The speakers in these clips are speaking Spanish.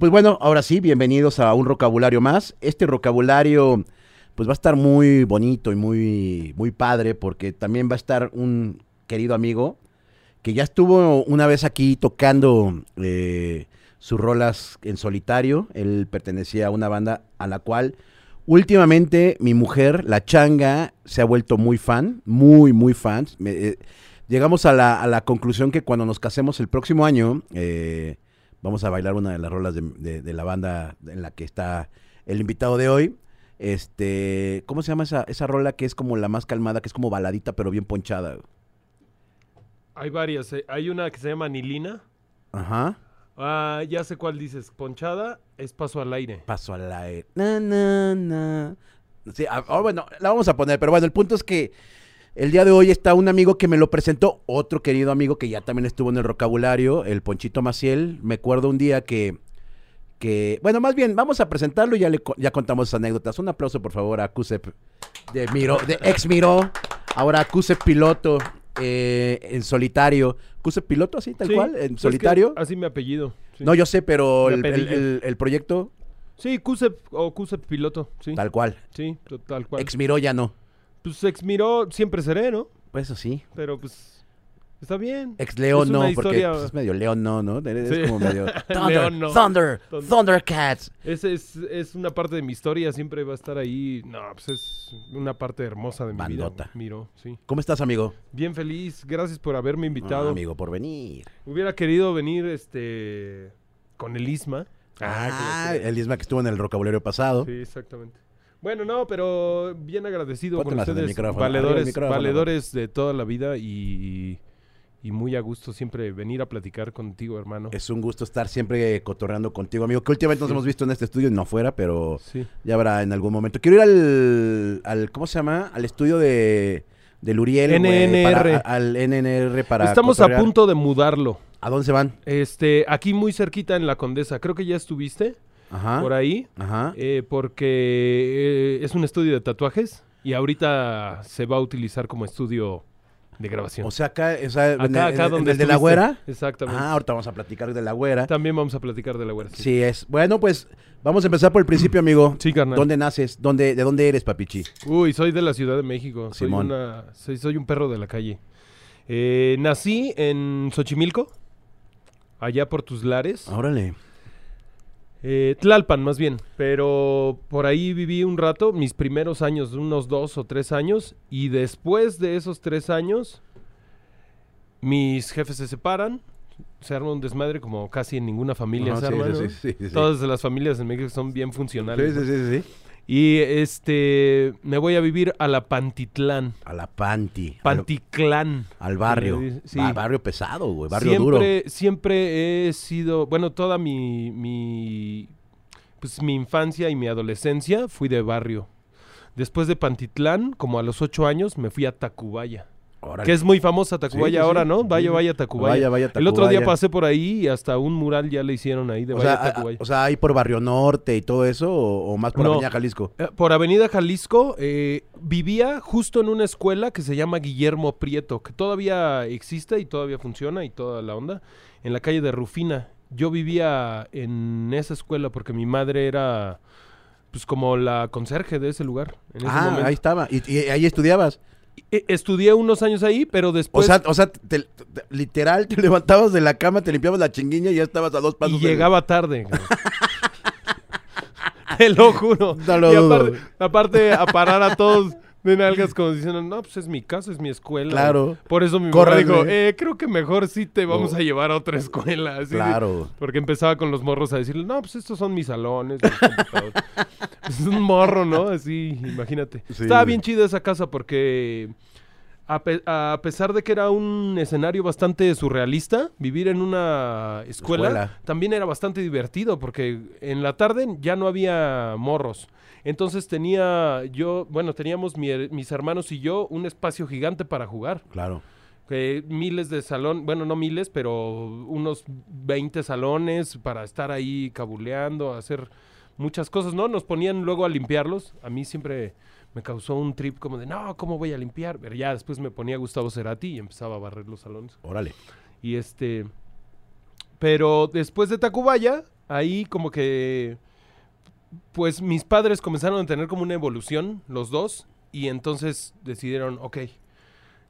pues bueno, ahora sí, bienvenidos a un vocabulario más. Este vocabulario pues va a estar muy bonito y muy, muy padre porque también va a estar un querido amigo que ya estuvo una vez aquí tocando eh, sus rolas en solitario. Él pertenecía a una banda a la cual últimamente mi mujer, la changa, se ha vuelto muy fan, muy, muy fan. Eh, llegamos a la, a la conclusión que cuando nos casemos el próximo año, eh, vamos a bailar una de las rolas de, de- de la banda en la que está el invitado de hoy. Este, ¿cómo se llama esa, esa rola que es como la más calmada, que es como baladita pero bien ponchada? Hay varias. eh. Hay una que se llama Nilina. Ajá. Ah, ya sé cuál dices. Ponchada es paso al aire. Paso al aire. Na, na, na. Sí, ah, oh, bueno, la vamos a poner, pero bueno, el punto es que el día de hoy está un amigo que me lo presentó, otro querido amigo que ya también estuvo en el vocabulario, el Ponchito Maciel. Me acuerdo un día que, que bueno, más bien, vamos a presentarlo y ya, le, ya contamos esas anécdotas. Un aplauso, por favor, a Cusep de Miro, de ex Miro, ahora Cusep Piloto eh, en solitario. Cusep Piloto, así, tal Sí, cual, en solitario. así mi apellido. sí. No, yo sé, pero el, el- el- el proyecto, Sí, Cusep o Cusep piloto. Sí, tal cual. sí, tal cual. Ex Miro ya no. Pues ex miró, siempre seré, ¿no? Pues eso sí. Pero pues está bien. Ex León Es no, porque pues, es medio León no, ¿no? Es Sí. como medio Thunder, León no. Thunder, Thunder. Thundercats. Ese es, es una parte de mi historia, siempre va a estar ahí. No, pues es una parte hermosa de mi Bandota. vida. Miro, sí. ¿Cómo estás, amigo? Bien feliz, gracias por haberme invitado. Ah, amigo, por venir. Hubiera querido venir este con el Isma. Ah, que- el Isma que estuvo en el vocabulario pasado. Sí, exactamente. Bueno, no, pero bien agradecido Ponte con ustedes, valedores, valedores de toda la vida y, y muy a gusto siempre venir a platicar contigo, hermano. Es un gusto estar siempre cotorreando contigo, amigo. Que últimamente nos Sí. hemos visto en este estudio y no afuera, pero Sí. ya habrá en algún momento. Quiero ir al, al ¿cómo se llama? Al estudio de del Uriel, NNR. para- al NNR para Estamos a punto de mudarlo. ¿A dónde se van? Este, aquí muy cerquita en la Condesa. Creo que ya estuviste Ajá. por ahí, Ajá. eh, porque eh, es un estudio de tatuajes y ahorita se va a utilizar como estudio de grabación. O sea, acá, o sea, acá, acá en donde el de la güera. Exactamente. Ah, ahorita vamos a platicar de la güera. También vamos a platicar de la güera. Sí, Sí es. Bueno, pues vamos a empezar por el principio, amigo. Sí, carnal. ¿Dónde naces? ¿Dónde, ¿De dónde eres, papichi? Uy, soy de la Ciudad de México. Soy, Simón. una, soy, soy un perro de la calle. Eh, nací en Xochimilco, allá por tus lares. Órale. Eh, Tlalpan, más bien. Pero por ahí viví un rato, mis primeros años, unos dos o tres años. Y después de esos tres años, mis jefes se separan. Se arma un desmadre como casi en ninguna familia Ajá, se sí, arma, sí, ¿no? sí, sí, sí. Todas las familias en México son bien funcionales. sí, ¿no? sí, sí, sí. Y este, me voy a vivir a la Pantitlán. A la Panti. Panticlán. al barrio. Sí, sí. Ba- barrio pesado, güey. Barrio siempre, duro. siempre he sido, bueno, toda mi, mi, pues mi infancia y mi adolescencia fui de barrio. Después de Pantitlán, como a los ocho años, me fui a Tacubaya. Órale. Que es muy famosa Tacubaya Sí, sí, ahora. ¿no? Vaya, vaya Tacubaya. Vaya, vaya, El otro día Tacubaya. pasé por ahí y hasta un mural ya le hicieron ahí de O Vaya sea, a- Tacubaya. o sea, ahí por Barrio Norte y todo eso, o, o más por No. Avenida Jalisco. Eh, Por Avenida Jalisco eh, vivía justo en una escuela que se llama Guillermo Prieto, que todavía existe y todavía funciona y toda la onda, en la calle de Rufina. Yo vivía en esa escuela porque mi madre era pues como la conserje de ese lugar. En ese Ah, momento. ahí estaba. Y, y ahí estudiabas. Eh, Estudié unos años ahí, pero O después sea, o sea te- te- literal, te levantabas de la cama, te limpiabas la chinguiña y ya estabas a dos pasos. y de- llegaba tarde. Te lo juro. No lo y aparte, aparte a parar a todos de nalgas como diciendo, no, pues es mi casa, es mi escuela. Claro. Por eso mi mamá dijo, eh, creo que mejor sí te vamos Oh. a llevar a otra escuela. así de- Claro. porque empezaba con los morros a decirle, no, pues estos son mis salones. mis computadoras". es un morro, ¿no? Así, imagínate. Sí, Estaba bien chida esa casa porque a, pe- a pesar de que era un escenario bastante surrealista, vivir en una escuela, Escuela. también era bastante divertido porque en la tarde ya no había morros. Entonces tenía yo, bueno, teníamos mi mis hermanos y yo un espacio gigante para jugar. Claro. que miles de salón, bueno, no miles, pero unos 20 salones para estar ahí cabuleando, hacer muchas cosas, ¿no? Nos ponían luego a limpiarlos. A mí siempre me causó un trip como de, no, ¿cómo voy a limpiar? Pero ya después me ponía Gustavo Cerati y empezaba a barrer los salones. Órale. Y este. Pero después de Tacubaya, ahí como que, pues mis padres comenzaron a tener como una evolución, los dos, y entonces decidieron, ok,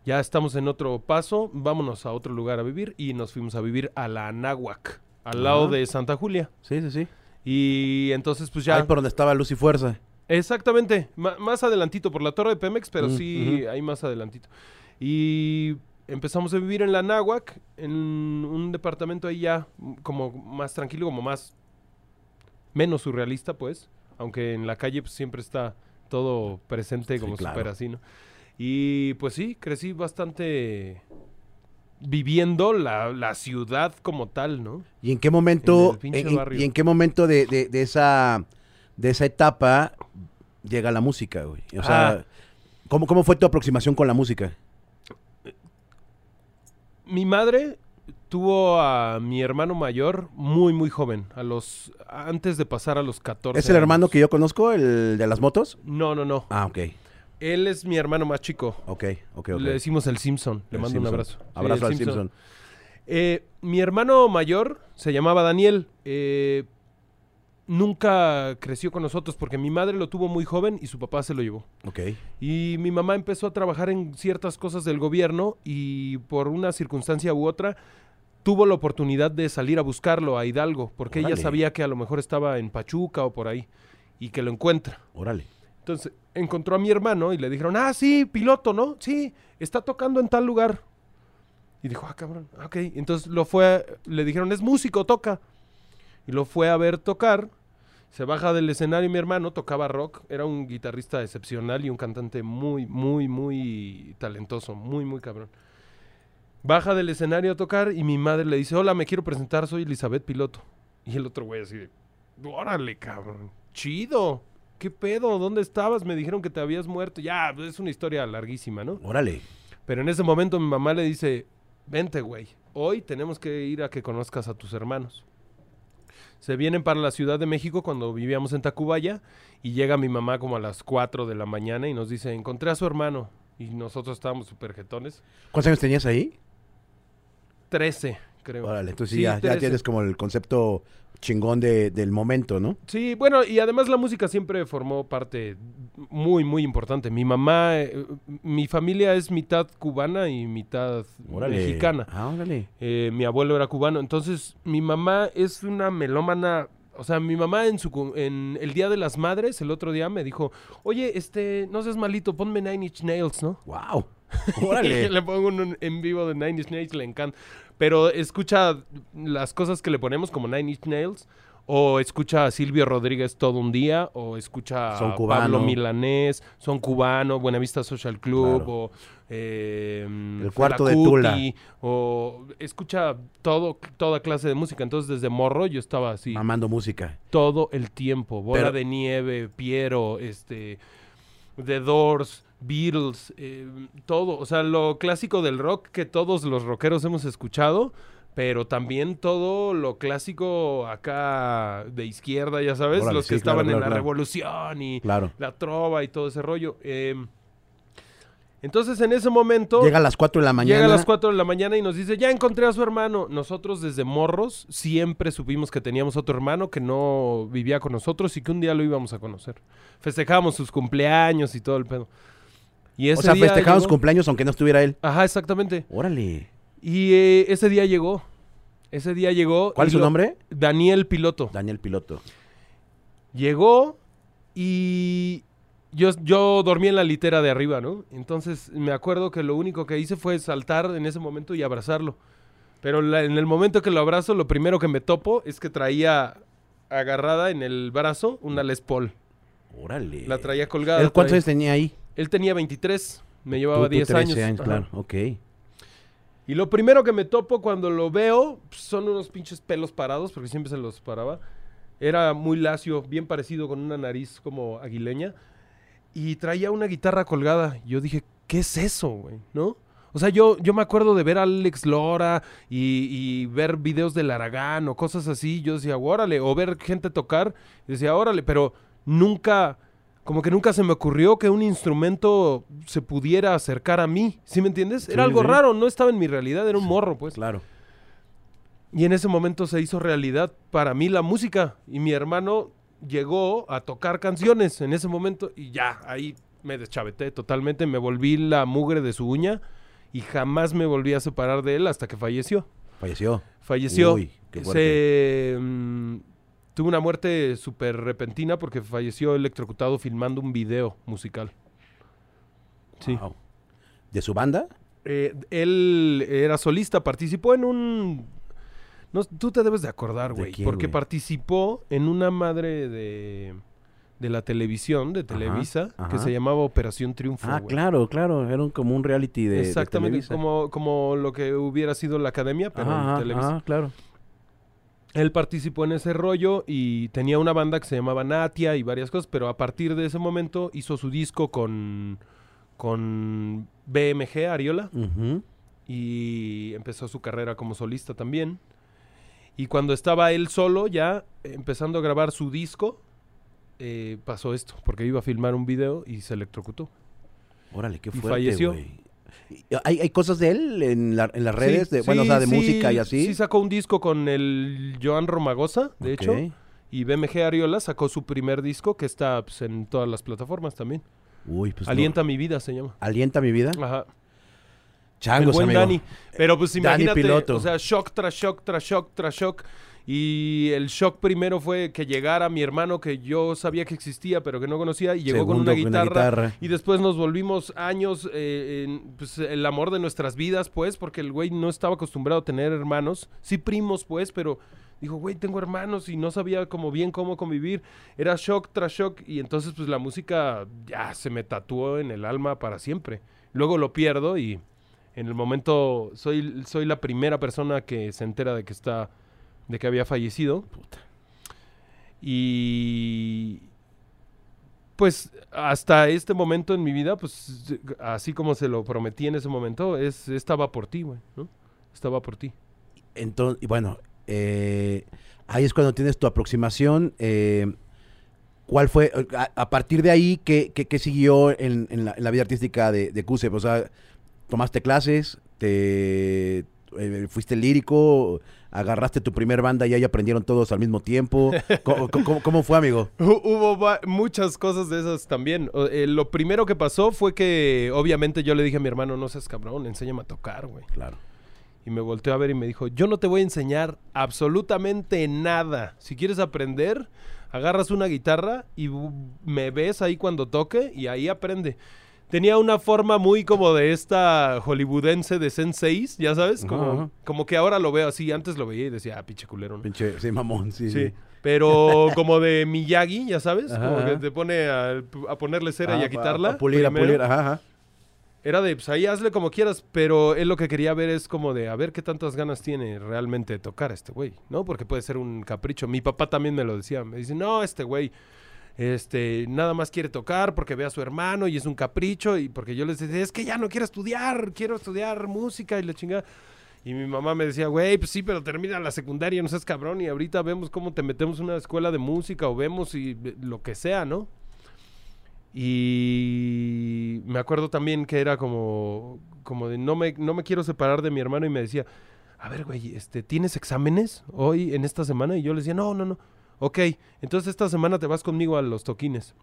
ya estamos en otro paso, vámonos a otro lugar a vivir, y nos fuimos a vivir a la Anáhuac, al lado de Santa Julia. Sí, sí, sí. Y entonces pues ya... Ahí por donde estaba Luz y Fuerza. Exactamente, más adelantito por la torre de Pemex, pero Mm, sí, ujú. ahí más adelantito. Y empezamos a vivir en la Náhuac, en un departamento ahí ya como más tranquilo, como más menos surrealista, pues, aunque en la calle pues, siempre está todo presente Sí, como claro. súper así, ¿no? Y pues sí, crecí bastante viviendo la, la ciudad como tal, ¿no? ¿Y en qué momento, En en- y en qué momento de, de- de esa, de esa etapa llega la música, güey? O sea, Ah. ¿cómo, ¿cómo fue tu aproximación con la música? Mi madre tuvo a mi hermano mayor muy, muy joven, a los antes de pasar a los 14. ¿Es el hermano que yo conozco, el de las motos? No, no, no. Ah, ok, Él es mi hermano más chico. ok, ok, ok. Le decimos el Simpson. Le El mando un abrazo. Sí, Abrazo al Simpson. Eh, mi hermano mayor se llamaba Daniel. eh, nunca creció con nosotros porque mi madre lo tuvo muy joven y su papá se lo llevó. Ok. Y mi mamá empezó a trabajar en ciertas cosas del gobierno y por una circunstancia u otra tuvo la oportunidad de salir a buscarlo a Hidalgo porque ella sabía que a lo mejor estaba en Pachuca o por ahí y que lo encuentra. Órale. Entonces encontró a mi hermano y le dijeron, ah, sí, piloto, ¿no? Sí, está tocando en tal lugar. Y dijo, ah, cabrón, ah, ok. Entonces lo fue, le dijeron, es músico, toca. Y lo fue a ver tocar. Se baja del escenario mi hermano, tocaba rock. Era un guitarrista excepcional y un cantante muy, muy, muy talentoso, muy, muy cabrón. Baja del escenario a tocar y mi madre le dice, hola, me quiero presentar, soy Elizabeth Piloto. Y el otro güey así de, órale, cabrón, chido. ¿Qué pedo? ¿Dónde estabas? Me dijeron que te habías muerto. Ya, es una historia larguísima, ¿no? Órale. Pero en ese momento mi mamá le dice, vente, güey, hoy tenemos que ir a que conozcas a tus hermanos. Se vienen para la Ciudad de México cuando vivíamos en Tacubaya y llega mi mamá como a las 4 de la mañana y nos dice, encontré a su hermano. Y nosotros estábamos súper jetones. ¿Cuántos años tenías ahí? 13, creo. Órale, entonces sí, Sí, ya, ya 13. tienes como el concepto chingón de- del momento, ¿no? Sí, bueno, y además la música siempre formó parte muy, muy importante. Mi mamá, eh, mi familia es mitad cubana y mitad Órale. mexicana. Ah, órale. Eh, mi abuelo era cubano, entonces mi mamá es una melómana. O sea, mi mamá en su en el Día de las Madres, el otro día me dijo, oye, este, no seas malito, ponme Nine Inch Nails, ¿no? Wow. Órale. le pongo un en vivo de Nine Inch Nails, le encanta. Pero escucha las cosas que le ponemos como Nine Inch Nails, o escucha a Silvio Rodríguez todo un día, o escucha Son a cubano. Pablo Milanés, Son Cubano, Buenavista Social Club, Claro. o eh, El cuarto de Tula. O escucha todo, toda clase de música. Entonces desde morro yo estaba así Amando música. todo el tiempo. Bola Pero- de Nieve, Piero, este, The Doors, Beatles, eh, todo. O sea, lo clásico del rock que todos los rockeros hemos escuchado, pero también todo lo clásico acá de izquierda, ya sabes, Órale, los que sí, claro, estaban en claro, la claro. revolución y la trova y todo ese rollo. Eh, entonces en ese momento... Llega a las 4 de la mañana. Llega a las 4 de la mañana y nos dice, ya encontré a su hermano. Nosotros desde morros siempre supimos que teníamos otro hermano que no vivía con nosotros y que un día lo íbamos a conocer. Festejábamos sus cumpleaños y todo el pedo. Y ese O sea, día festejaban sus cumpleaños aunque no estuviera él. Ajá, exactamente. Órale. Y eh, ese día llegó. Ese día llegó. ¿Cuál es su lo- nombre? Daniel Piloto. Daniel Piloto. Llegó y yo, yo dormí en la litera de arriba, ¿no? Entonces me acuerdo que lo único que hice fue saltar en ese momento y abrazarlo. Pero la- en el momento que lo abrazo, lo primero que me topo es que traía agarrada en el brazo una Les Paul. Órale. La traía colgada. ¿Él cuántos años tenía ahí? Él tenía 23, me Tú- llevaba tú 10 años. 13 años, claro. Ok. Y lo primero que me topo cuando lo veo pues, son unos pinches pelos parados, porque siempre se los paraba. Era muy lacio, bien parecido con una nariz como aguileña. Y traía una guitarra colgada. Yo dije, ¿qué es eso, güey? ¿No? O sea, yo, yo me acuerdo de ver a Alex Lora y, y ver videos del Aragán o cosas así. Yo decía, órale, o ver gente tocar. Y decía, órale, pero nunca, como que nunca se me ocurrió que un instrumento se pudiera acercar a mí. ¿Sí me entiendes? Sí, Era algo sí. raro, no estaba en mi realidad, era un morro, pues. Claro. Y en ese momento se hizo realidad para mí la música. Y mi hermano llegó a tocar canciones en ese momento y ya, ahí me deschaveté totalmente, me volví la mugre de su uña y jamás me volví a separar de él hasta que falleció. Falleció. Falleció. Uy, qué. Se, mm, tuvo una muerte súper repentina porque falleció electrocutado filmando un video musical. Sí. Wow. ¿De su banda? Eh, él era solista, participó en un... No, tú te debes de acordar, ¿De güey. Porque participó en una madre de, de la televisión, de Televisa, que ajá. se llamaba Operación Triunfo. Ah, claro, claro. Era un, como un reality de, de Exactamente, Televisa. como, como lo que hubiera sido la academia, pero Ajá, en Televisa. ajá, claro. Él participó en ese rollo y tenía una banda que se llamaba Natia y varias cosas, pero a partir de ese momento hizo su disco con, con BMG Ariola y empezó su carrera como solista también. Y cuando estaba él solo ya empezando a grabar su disco, eh, pasó esto, porque iba a filmar un video y se electrocutó. Órale, qué Y fuerte, falleció. güey. ¿Hay, hay cosas de él en, la- en las redes? Sí, de, bueno, o sea, de sí, música y así. Sí sacó un disco con el Joan Romagosa, de hecho. Y BMG Ariola sacó su primer disco que está pues, en todas las plataformas también. Uy, pues no. Alienta mi vida se llama. Alienta mi vida. Ajá. Changos, el buen amigo. Dani. Pero pues Dani imagínate, Piloto. o sea, shock tras shock tras shock tras shock. Y el shock primero fue que llegara mi hermano que yo sabía que existía pero que no conocía y llegó con una guitarra. Y después nos volvimos años, eh, en, pues, el amor de nuestras vidas, pues, porque el güey no estaba acostumbrado a tener hermanos. Sí, primos, pues, pero dijo, güey, tengo hermanos y no sabía como bien cómo convivir. Era shock tras shock y entonces, pues, la música ya se me tatuó en el alma para siempre. Luego lo pierdo y en el momento soy, soy la primera persona que se entera de que está, de que había fallecido. Y pues hasta este momento en mi vida, pues así como se lo prometí en ese momento, es estaba por ti, güey, ¿no? Estaba por ti. Entonces, y bueno, eh, ahí es cuando tienes tu aproximación. eh, ¿Cuál fue, a, a partir de ahí, qué, qué- qué siguió en, en la, en la vida artística de, de? O sea, ¿tomaste clases? ¿Te eh, fuiste lírico? ¿Agarraste tu primer banda y ahí aprendieron todos al mismo tiempo? ¿Cómo, cómo- cómo fue, amigo? Hu- Hubo muchas cosas de esas también. Eh, lo primero que pasó fue que obviamente yo le dije a mi hermano, no seas cabrón, enséñame a tocar, güey. Claro. Y me volteó a ver y me dijo, yo no te voy a enseñar absolutamente nada. Si quieres aprender, agarras una guitarra y bu- me ves ahí cuando toque y ahí aprende. Tenía una forma muy como de esta hollywoodense de senseis, ya sabes, como, como que ahora lo veo así. Antes lo veía y decía, ah, pinche culero. ¿no?". Pinche, sí, mamón, sí. Sí, pero como de Miyagi, ya sabes, Ajá, como que te pone a, a ponerle cera y Ah, a quitarla. A, pulir, a pulir, ajá, ajá. Era de, pues ahí hazle como quieras, pero él lo que quería ver es como de, a ver qué tantas ganas tiene realmente de tocar a este güey, ¿no? Porque puede ser un capricho. Mi papá también me lo decía, me dice, no, este güey, este, nada más quiere tocar porque ve a su hermano y es un capricho, y porque yo les decía, es que ya no quiero estudiar, quiero estudiar música y la chingada. Y mi mamá me decía, güey, pues sí, pero termina la secundaria, no seas cabrón, y ahorita vemos cómo te metemos en una escuela de música o vemos y lo que sea, ¿no? Y me acuerdo también que era como, como de no me, no me quiero separar de mi hermano y me decía, a ver, güey, este, ¿tienes exámenes hoy en esta semana? Y yo le decía, no, no, no. Ok, entonces esta semana te vas conmigo a los toquines.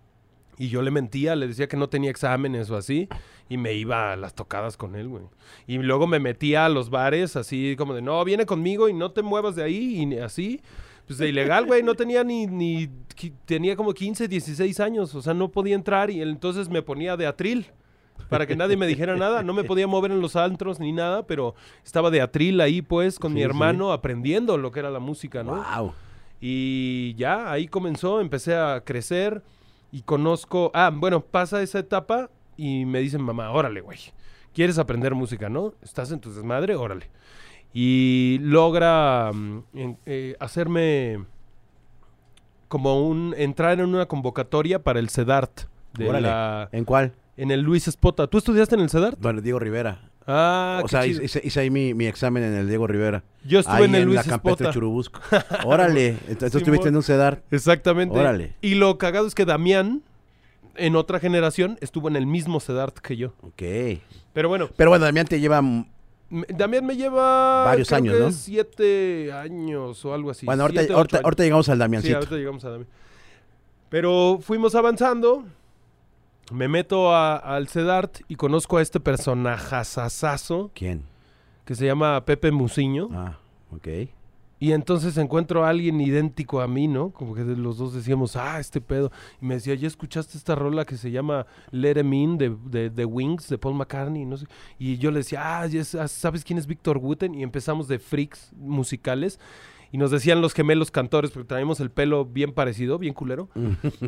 Y yo le mentía, le decía que no tenía exámenes o así, y me iba a las tocadas con él, güey. Y luego me metía a los bares así como de, no, viene conmigo y no te muevas de ahí, y así. Pues de ilegal, güey, no tenía ni, ni, tenía como 15, 16 años, o sea, no podía entrar y él entonces me ponía de atril para que nadie me dijera nada, no me podía mover en los antros ni nada, pero estaba de atril ahí pues con mi sí. hermano aprendiendo lo que era la música, ¿no? Wow. Y ya, ahí comenzó, empecé a crecer y conozco, ah, bueno, pasa esa etapa y me dicen, mamá, órale, güey, ¿quieres aprender música, no? ¿Estás en tu desmadre? Órale. Y logra mm, en- eh, hacerme como un, entrar en una convocatoria para el CEDART de Órale. la, ¿En cuál? en el Luis Espota. ¿Tú estudiaste en el CEDART? Bueno, Diego Rivera. Ah, o qué sea, chido. hice, hice ahí mi, mi examen en el Diego Rivera. yo estuve ahí en el Luis la campestre Espota. Churubusco. Órale. Entonces Simón. estuviste en un CEDAR. Exactamente. Órale. Y lo cagado es que Damián, en otra generación, estuvo en el mismo CEDART que yo. Ok. Pero bueno, Pero bueno, Damián te lleva Me- Damián me lleva... Varios creo años, que ¿no? Siete años o algo así. bueno, ahorita, siete, ocho ahorita, años. ahorita llegamos al Sí, Damiancito. ahorita llegamos a Damián. Pero fuimos avanzando. Me meto a- al CEDART y conozco a este personajazazazo ¿Quién? que se llama Pepe Muciño. Ah, ok. Y entonces encuentro a alguien idéntico a mí, ¿no? Como que los dos decíamos, ah, este pedo. Y me decía, ¿ya escuchaste esta rola que se llama Let Em In de, de, de Wings, de Paul McCartney? No sé. Y yo le decía, ah, ¿sabes quién es Víctor Wooten? Y empezamos de freaks musicales. Y nos decían los gemelos cantores, porque traíamos el pelo bien parecido, bien culero.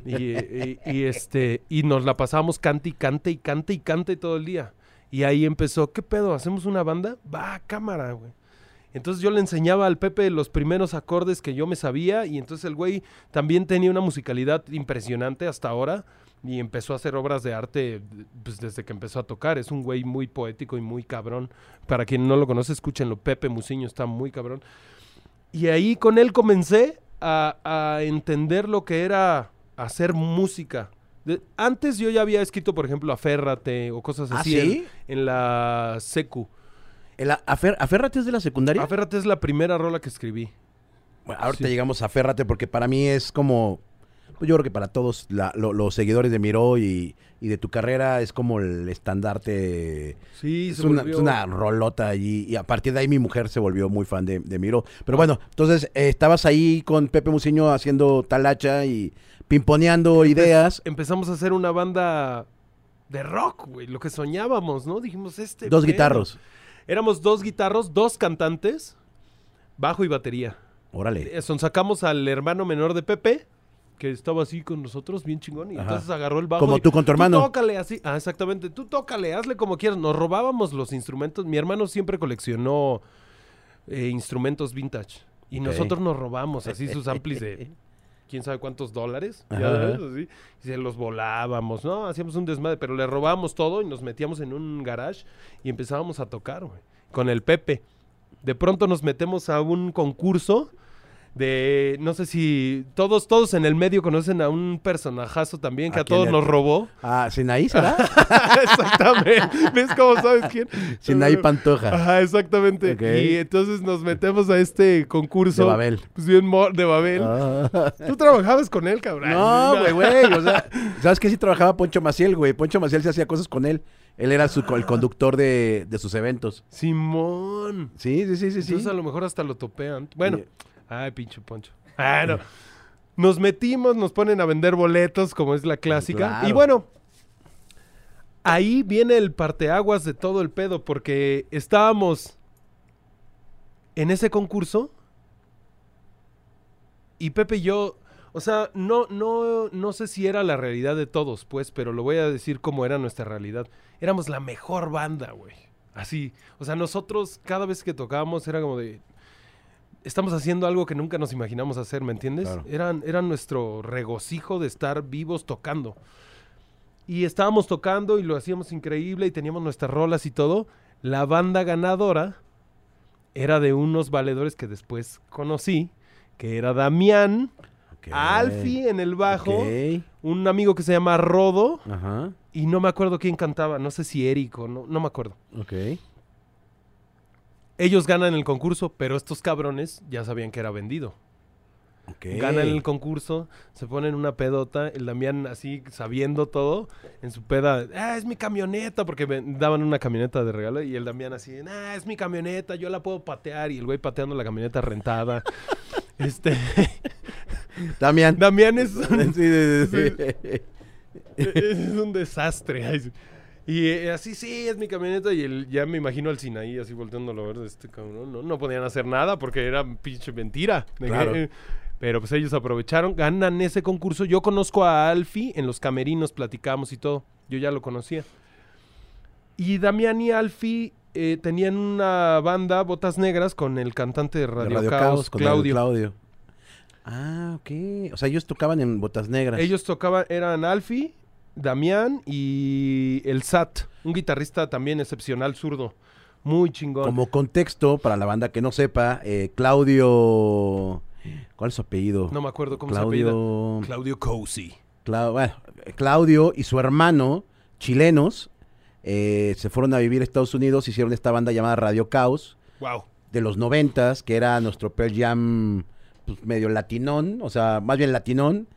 y, y- y, este, y nos la pasábamos cante y cante y cante y cante todo el día. Y ahí empezó, ¿qué pedo? ¿Hacemos una banda? Va, cámara, güey. Entonces yo le enseñaba al Pepe los primeros acordes que yo me sabía y entonces el güey también tenía una musicalidad impresionante hasta ahora y empezó a hacer obras de arte pues, desde que empezó a tocar. Es un güey muy poético y muy cabrón. Para quien no lo conoce, escúchenlo. Pepe Muciño está muy cabrón. Y ahí con él comencé a, a entender lo que era hacer música. De- antes yo ya había escrito, por ejemplo, Aférrate o cosas ¿Ah, así en- sí? en, la secu. El a- afer- ¿Aférrate es de la secundaria? Aférrate es la primera rola que escribí. Bueno, ahorita Sí. llegamos a Aférrate porque para mí es como... yo creo que para todos la- lo- los seguidores de Miró y, y de tu carrera es como el estandarte... Sí, Es una, es una rolota y, y a partir de ahí mi mujer se volvió muy fan de, de Miró. Pero bueno, entonces eh, estabas ahí con Pepe Muciño haciendo talacha y pimponeando ideas. Empezamos a hacer una banda de rock, güey. Lo que soñábamos, ¿no? Dijimos, este. Dos pedo. guitarros. Éramos dos guitarros, dos cantantes, bajo y batería. Órale. Eh, son- sacamos al hermano menor de Pepe, que estaba así con nosotros, bien chingón. Y Ajá. entonces agarró el bajo. Como y, tú con tu hermano. tócale así. Ah, exactamente. Tú tócale, hazle como quieras. Nos robábamos los instrumentos. Mi hermano siempre coleccionó eh, instrumentos vintage. Y nosotros nos robamos así sus amplis de quién sabe cuántos dólares. ya sabes, así, y se los volábamos, ¿no? Hacíamos un desmadre, pero le robábamos todo y nos metíamos en un garage y empezábamos a tocar, güey. Con el Pepe. De pronto nos metemos a un concurso de, no sé si todos, todos en el medio conocen a un personajazo también que ¿A todos nos robó. Ah, ¿Sinaí será? exactamente. ¿Ves cómo sabes quién? Sinaí Pantoja. Ajá, exactamente. Y entonces nos metemos a este concurso. De Babel. Pues bien de Babel. Ah. Tú trabajabas con él, cabrón. No, güey, güey. O sea, ¿sabes qué? Sí trabajaba Poncho Maciel, güey. Poncho Maciel se hacía cosas con él. Él era su, el conductor de, de sus eventos. Simón. Sí, sí, sí, sí. sí. Entonces a lo mejor hasta lo topean. Bueno. Ay, pinche poncho. Ah, no. Nos metimos, nos ponen a vender boletos, como es la clásica. Claro. Y bueno, ahí viene el parteaguas de todo el pedo, porque estábamos en ese concurso y Pepe y yo, o sea, no, no, no sé si era la realidad de todos, pues, pero lo voy a decir como era nuestra realidad. Éramos la mejor banda, güey. Así. O sea, nosotros cada vez que tocábamos era como de. Estamos haciendo algo que nunca nos imaginamos hacer, ¿me entiendes? Claro. Eran, era nuestro regocijo de estar vivos tocando. Y estábamos tocando y lo hacíamos increíble y teníamos nuestras rolas y todo. La banda ganadora era de unos valedores que después conocí, que era Damián, Ok. Alfie en el bajo, un amigo que se llama Rodo Ajá. y no me acuerdo quién cantaba, no sé si Eric o no, no me acuerdo. Ellos ganan el concurso, pero estos cabrones ya sabían que era vendido. Ganan el concurso, se ponen una pedota, el Damián así sabiendo todo, en su peda, ah, es mi camioneta, porque me daban una camioneta de regalo, y el Damián así, ah, es mi camioneta, yo la puedo patear, y el güey pateando la camioneta rentada. este, Damián. Damián es un, Sí, sí, sí, sí. es un desastre. Y eh, así, sí, es mi camioneta. Y el, ya me imagino al Sinaí así volteándolo a ver de este cabrón. No, no podían hacer nada porque era pinche mentira. De Claro. pero pues ellos aprovecharon, ganan ese concurso. Yo conozco a Alfie en los camerinos, platicamos y todo. Yo ya lo conocía. Y Damián y Alfie eh, tenían una banda, Botas Negras, con el cantante de De Radio, Radio Caos, Caos, con el Claudio. Claudio. Ah, ok. O sea, ellos tocaban en botas negras. Ellos tocaban, eran Alfie, Damián y el Sat, un guitarrista también excepcional zurdo, muy chingón. Como contexto, para la banda que no sepa, eh, Claudio. ¿Cuál es su apellido? No me acuerdo cómo se apellida. Claudio. Claudio Cosi. Bueno, Claudio y su hermano, chilenos, eh, se fueron a vivir a Estados Unidos, hicieron esta banda llamada Radio Caos Wow. de los noventas, que era nuestro Pearl Jam pues, medio latinón, o sea, más bien latinón,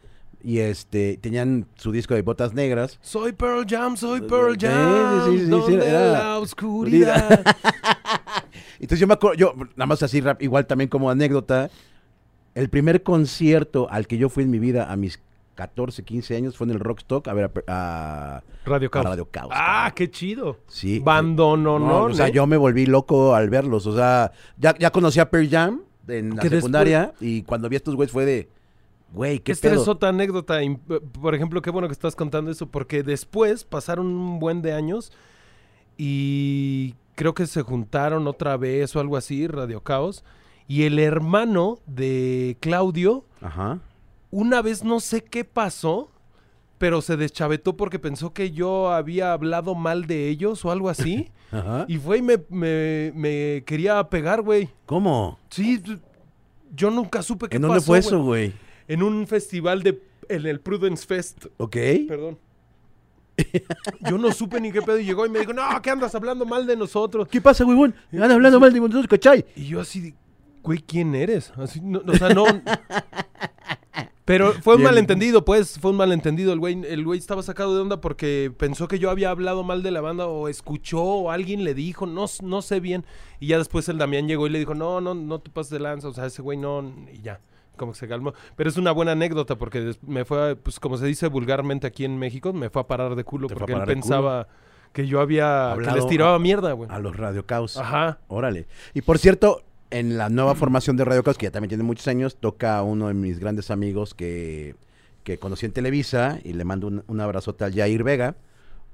y este tenían su disco de botas negras. Soy Pearl Jam, soy Sí, Pearl Jam. sí, sí, sí, donde era- la oscuridad. Entonces yo me acuerdo, yo, nada más así, rap- igual también como anécdota, el primer concierto al que yo fui en mi vida a mis 14, 15 años fue en el Rockstock a ver a, a- Radio a Caos. Radio Caos. Ah, cabrón. qué chido. sí. Bando, no, no. o sea, yo me volví loco al verlos. O sea, ya, ya conocí a Pearl Jam en la secundaria y cuando vi a estos güeyes fue de, güey, qué Esta pedo. es otra anécdota. im- Por ejemplo, qué bueno que estás contando eso, porque después pasaron un buen de años y creo que se juntaron otra vez o algo así, Radio Caos. Y el hermano de Claudio, Ajá. una vez no sé qué pasó, pero se deschavetó porque pensó que yo había hablado mal de ellos o algo así. Ajá. y fue y me, me- me quería pegar, güey. ¿Cómo? Sí, yo nunca supe qué ¿En dónde pasó, fue güey. eso, güey? En un festival de en el Prudence Fest. Ok. Perdón. Yo no supe ni qué pedo y llegó y me dijo, no, ¿qué andas hablando mal de nosotros? ¿Qué pasa, güey? Andan hablando mal de nosotros, ¿cachai? Y yo así, güey, ¿quién eres? Así, no, o sea, no... Pero fue un Bien. malentendido, pues, fue un malentendido. El güey, el güey estaba sacado de onda porque pensó que yo había hablado mal de la banda o escuchó o alguien le dijo, no, no sé bien. Y ya después el Damián llegó y le dijo, no, no, no te pases de lanza, o sea, ese güey no, y ya, como que se calmó. Pero es una buena anécdota porque me fue, a- pues como se dice vulgarmente aquí en México, me fue a parar de culo a porque él pensaba que yo había, Hablado que les tiraba mierda, güey. A los Radio Caos. Ajá. Órale. Y por cierto, en la nueva formación de Radio Caos, que ya también tiene muchos años, toca uno de mis grandes amigos que, que conocí en Televisa y le mando un, un abrazote al Jair Vega.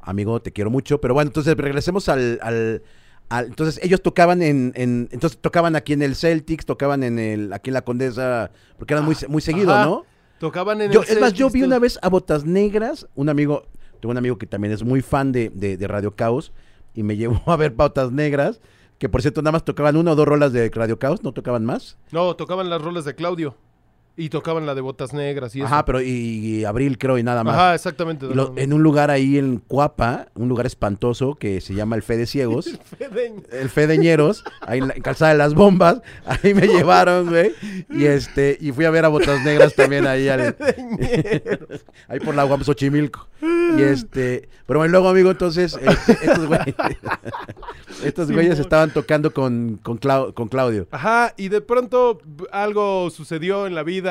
Amigo, te quiero mucho. Pero bueno, entonces regresemos al... al- al- entonces ellos tocaban en, en- entonces tocaban aquí en el Celtics, tocaban en el aquí en la Condesa, porque eran muy muy seguido, Ajá. ¿no? Tocaban en Yo, el es más, yo vi una vez a Botas Negras, un amigo, tengo un amigo que también es muy fan de, de- de Radio Caos y me llevó a ver Botas Negras, que por cierto nada más tocaban una o dos rolas de Radio Caos, no tocaban más. No, tocaban las rolas de Claudio. Y tocaban la de botas negras y eso. Ajá, pero y, y Abril creo y nada más. Ajá, exactamente. Y lo- en un lugar ahí en Cuapa, un lugar espantoso que se llama el Fe de Ciegos. El Fedeñeros, ahí en, la, en Calzada de las Bombas, ahí me llevaron, güey, y este, y fui a ver a Botas Negras también ahí al, ahí por la Guam Xochimilco. Y este, pero bueno, luego, amigo, entonces, este, estos güeyes, estos güeyes estaban tocando con, con, Clau- con Claudio. Ajá, y de pronto b- algo sucedió en la vida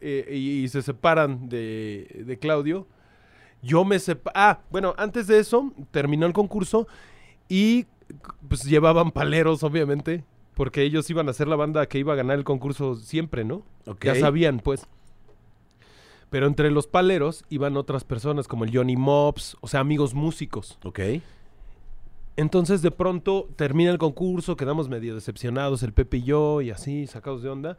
eh, y, y se separan de, de Claudio. Yo me sepa Ah, bueno, antes de eso terminó el concurso y pues llevaban paleros, obviamente, porque ellos iban a ser la banda que iba a ganar el concurso siempre, ¿no? Ok. Ya sabían, pues. Pero entre los paleros iban otras personas como el Johnny Mops, o sea, amigos músicos. Ok. Entonces de pronto termina el concurso, quedamos medio decepcionados, el Pepe y yo, y así, sacados de onda.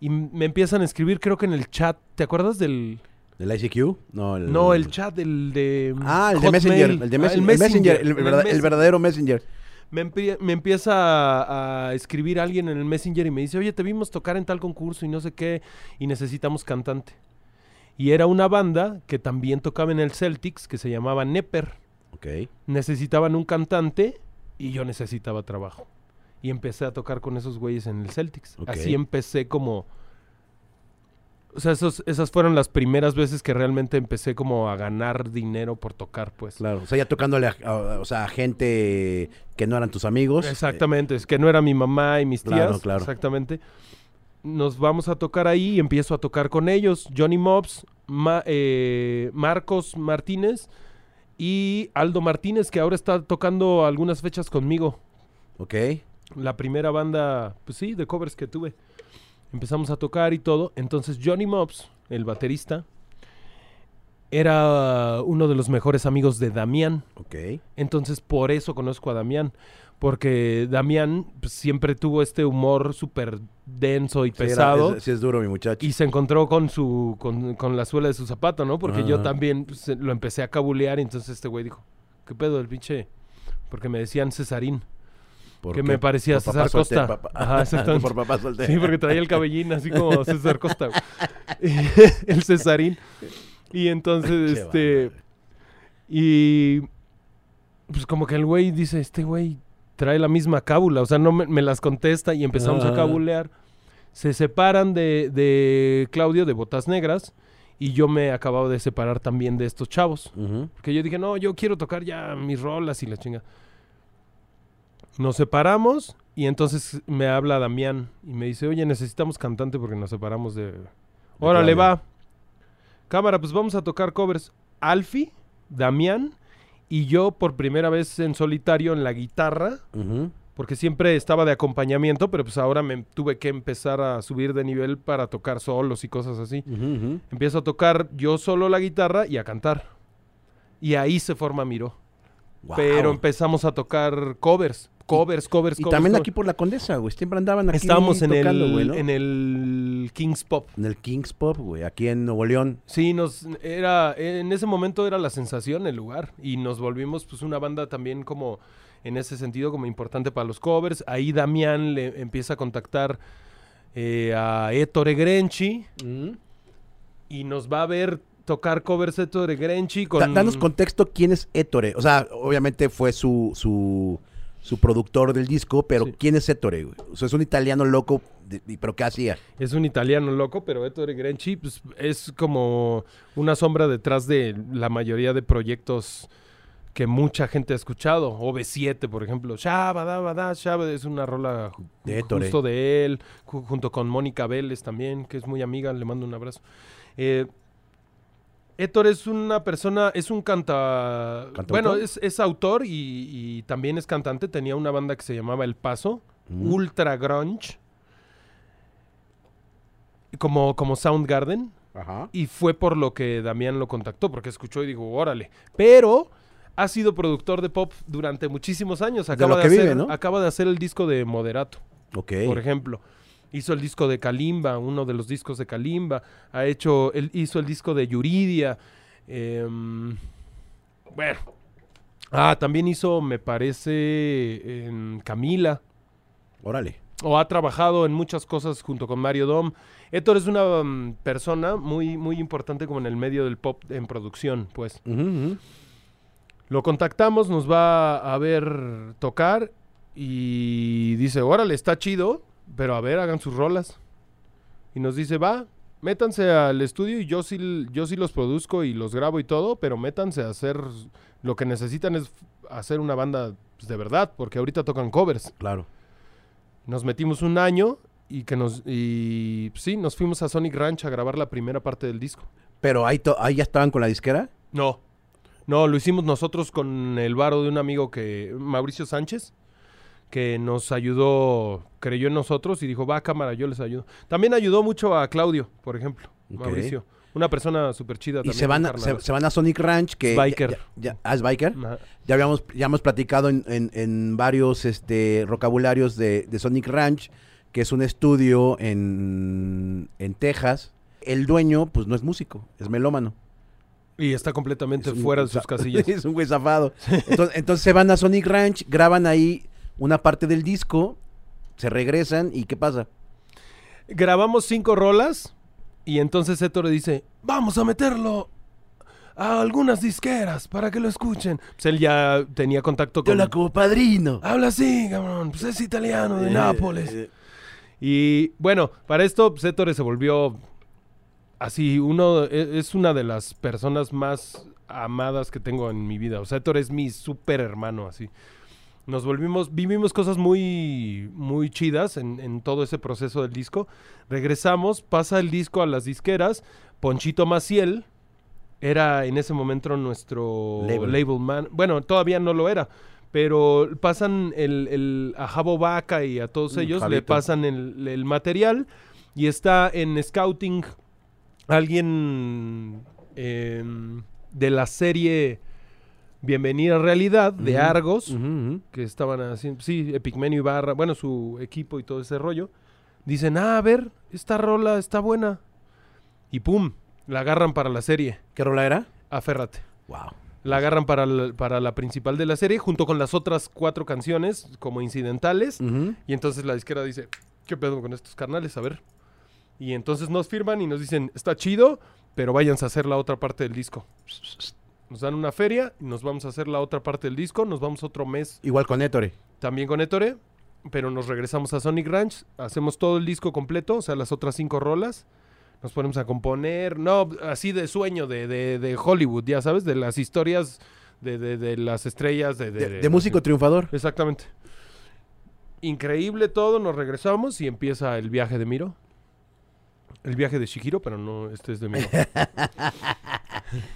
Y me empiezan a escribir, creo que en el chat, ¿te acuerdas del...? ¿Del ICQ? No, el, No, el chat, el de... Ah, el de. Messenger. El de Ah, el Messenger. el, verdadero Messenger. Me, empie- me empieza a, a escribir alguien en el Messenger y me dice, oye, te vimos tocar en tal concurso y no sé qué, y necesitamos cantante. Y era una banda que también tocaba en el Celtics, que se llamaba Nepper. Ok. necesitaban un cantante y yo necesitaba trabajo. Y empecé a tocar con esos güeyes en el Celtics. Así empecé como... O sea, esos, esas fueron las primeras veces que realmente empecé como a ganar dinero por tocar, pues. Claro. O sea, ya tocándole a, a- o sea, a gente que no eran tus amigos. Exactamente, es que no era mi mamá y mis tías. Claro, claro. Exactamente. Nos vamos a tocar ahí y empiezo a tocar con ellos. Johnny Mobs, Ma- eh, Marcos Martínez y Aldo Martínez, que ahora está tocando algunas fechas conmigo. Ok. La primera banda, pues sí, de covers que tuve. Empezamos a tocar y todo. Entonces Johnny Mobs, el baterista, era uno de los mejores amigos de Damián. Ok. Entonces por eso conozco a Damián. Porque Damián pues, siempre tuvo este humor súper denso y Sí, era- pesado. es- sí es duro, mi muchacho. Y se encontró con su con, con la suela de su zapato, ¿no? Porque yo Ajá. también pues, lo empecé a cabulear y entonces este güey dijo, ¿qué pedo el pinche? Porque me decían Cesarín. ¿Por que me parecía Por César Costa. Ajá, exactamente. Por papá. Sí, porque traía el cabellín así como César Costa. el Cesarín. Y entonces, Qué este... Y pues como que el güey dice, este güey trae la misma cábula, o sea, no me, me las contesta y empezamos a cabulear. Se separan de, de Claudio de Botas Negras y yo me acababa de separar también de estos chavos. Ujú. Porque yo dije, no, yo quiero tocar ya mis rolas y la chinga. Nos separamos y entonces me habla Damián y me dice, oye, necesitamos cantante porque nos separamos de... Órale, va. Cámara, pues vamos a tocar covers. Alfie, Damián y yo por primera vez en solitario en la guitarra, porque siempre estaba de acompañamiento, pero pues ahora me tuve que empezar a subir de nivel para tocar solos y cosas así. Empiezo a tocar yo solo la guitarra y a cantar. Y ahí se forma Miro. Pero empezamos a tocar covers, covers, covers, Y covers. también covers. aquí por la Condesa, güey. Siempre andaban aquí Estábamos en tocando, el, güey, ¿no? en el King's Pop. En el Kings Pop, güey, aquí en Nuevo León. Sí, nos era en ese momento era la sensación el lugar y nos volvimos pues una banda también como en ese sentido como importante para los covers. Ahí Damián le empieza a contactar eh, a Ettore Grenchi y nos va a ver tocar covers Ettore Grenchi con Da- danos contexto quién es Ettore. O sea, obviamente fue su, su, su productor del disco, pero Sí. ¿quién es Ettore, güey? O sea, es un italiano loco, de- y- pero ¿qué hacía? Es un italiano loco, pero Ettore Grenchi pues, es como una sombra detrás de la mayoría de proyectos que mucha gente ha escuchado. OV7, por ejemplo. Shabada, Shabada es una rola ju- De Ettore. justo de él, ju- junto con Mónica Vélez también, que es muy amiga, le mando un abrazo. Eh, Ettore es una persona, es un canta... ¿Cantautor? Bueno, es, es autor y, y también es cantante. Tenía una banda que se llamaba El Paso, Mm. Ultra Grunge, como, como Soundgarden. Ajá. Y fue por lo que Damián lo contactó, porque escuchó y dijo, órale. Pero ha sido productor de pop durante muchísimos años. Acaba, lo de, hacer, vive, ¿no? acaba de hacer el disco de Moderato, Ok. por ejemplo. Hizo el disco de Kalimba, uno de los discos de Kalimba. Ha hecho, el, hizo el disco de Yuridia. em, bueno. Ah, también hizo, me parece, en Camila. Órale. O ha trabajado en muchas cosas junto con Mario Dom. Héctor es una mm, persona muy, muy importante como en el medio del pop en producción, pues. Lo contactamos, nos va a ver tocar y dice, órale, está chido, pero a ver, hagan sus rolas. Y nos dice, va, métanse al estudio y yo sí, yo sí los produzco y los grabo y todo, pero métanse a hacer, lo que necesitan es hacer una banda pues, de verdad, porque ahorita tocan covers. Claro. Nos metimos un año y que nos y sí, nos fuimos a Sonic Ranch a grabar la primera parte del disco. Pero ahí, to- ahí ya estaban con la disquera. No. No, lo hicimos nosotros con el varo de un amigo que Mauricio Sánchez que nos ayudó, creyó en nosotros y dijo, "Va, cámara, yo les ayudo." También ayudó mucho a Claudio, por ejemplo. Mauricio. Una persona súper chida Y se van, a, se, van a Sonic Ranch, que... Es biker. Ya, ya- ¿es biker? Ajá. Ya habíamos, ya hemos platicado en, en- en varios este, vocabularios de, de Sonic Ranch, que es un estudio en, en Texas. El dueño, pues no es músico, es melómano. Y está completamente Es fuera de sus casillas. es un güey zafado. Entonces, entonces se van a Sonic Ranch, graban ahí una parte del disco, se regresan y ¿qué pasa? grabamos cinco rolas y entonces Héctor dice, vamos a meterlo a algunas disqueras para que lo escuchen. Pues él ya tenía contacto con... como padrino. Habla así, cabrón, pues es italiano de Eh, Nápoles. eh, Y bueno, para esto pues, Héctor se volvió así, uno, e- es una de las personas más amadas que tengo en mi vida. O sea, Héctor es mi súper hermano, así. Nos volvimos, vivimos cosas muy, muy chidas en, en todo ese proceso del disco. Regresamos, pasa el disco a las disqueras. Ponchito Maciel era en ese momento nuestro Label. label, man. Bueno, todavía no lo era. Pero pasan el, el- a Jabo Vaca y a todos Mm, ellos, le pasan el, el material y está en Scouting alguien em, de la serie Bienvenida a Realidad de Argos que estaban haciendo, sí, Epigmenio Ibarra, bueno, su equipo y todo ese rollo, dicen, ah, a ver, esta rola está buena. Y pum, la agarran para la serie, ¿Qué rola era? aférrate. Wow. La agarran para la, para la principal de la serie, junto con las otras cuatro canciones como incidentales. Y entonces la disquera dice, ¿qué pedo con estos carnales? A ver. Y entonces nos firman y nos dicen, está chido, pero váyanse a hacer la otra parte del disco. Nos dan una feria y nos vamos a hacer la otra parte del disco. Nos vamos otro mes Igual con Ettore. también con Ettore, pero nos regresamos a Sonic Ranch, hacemos todo el disco completo, o sea, las otras cinco rolas, nos ponemos a componer, no, así de sueño de, de- de Hollywood, ya sabes, de las historias de, de- de las estrellas de... De, de músico triunfador. Exactamente. Increíble todo, nos regresamos y empieza el viaje de Miro. El viaje de Shihiro, pero no, este es de Miro.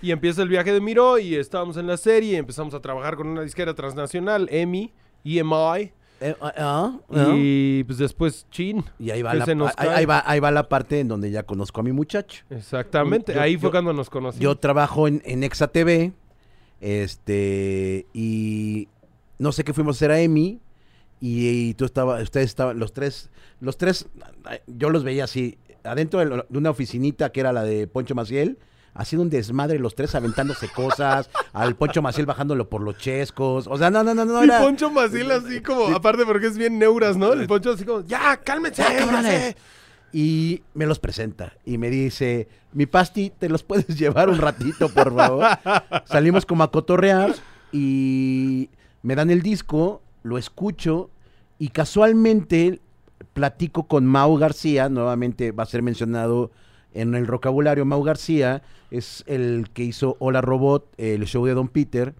y empieza el viaje de Miro y estábamos en la serie, empezamos a trabajar con una disquera transnacional, EMI, EMI, Eh, ah, ah, ah. y pues después Chin. Y ahí va, la, ahí, va, ahí va la parte en donde ya conozco a mi muchacho. Exactamente, Yo- ahí fue yo- cuando nos conocimos. Yo trabajo en, en Exa TV, este, y no sé qué fuimos a hacer a Emi, y, y tú estabas, ustedes estaban, los tres, los tres, yo los veía así, adentro de, lo- de una oficinita que era la de Poncho Maciel, haciendo un desmadre, los tres aventándose cosas, al Poncho Maciel bajándolo por los chescos, o sea, no, no, no, no, y era... Poncho Maciel así como, aparte porque es bien neuras, ¿no? El Poncho así como, ya, cálmense, Ya, ya cabrones. sé". Y me los presenta y me dice, mi pasti, ¿te los puedes llevar un ratito, por favor? Salimos como a cotorrear y me dan el disco, lo escucho y casualmente platico con Mau García, nuevamente va a ser mencionado en el vocabulario, Mau García es el que hizo Hola Robot, el show de Don Peter,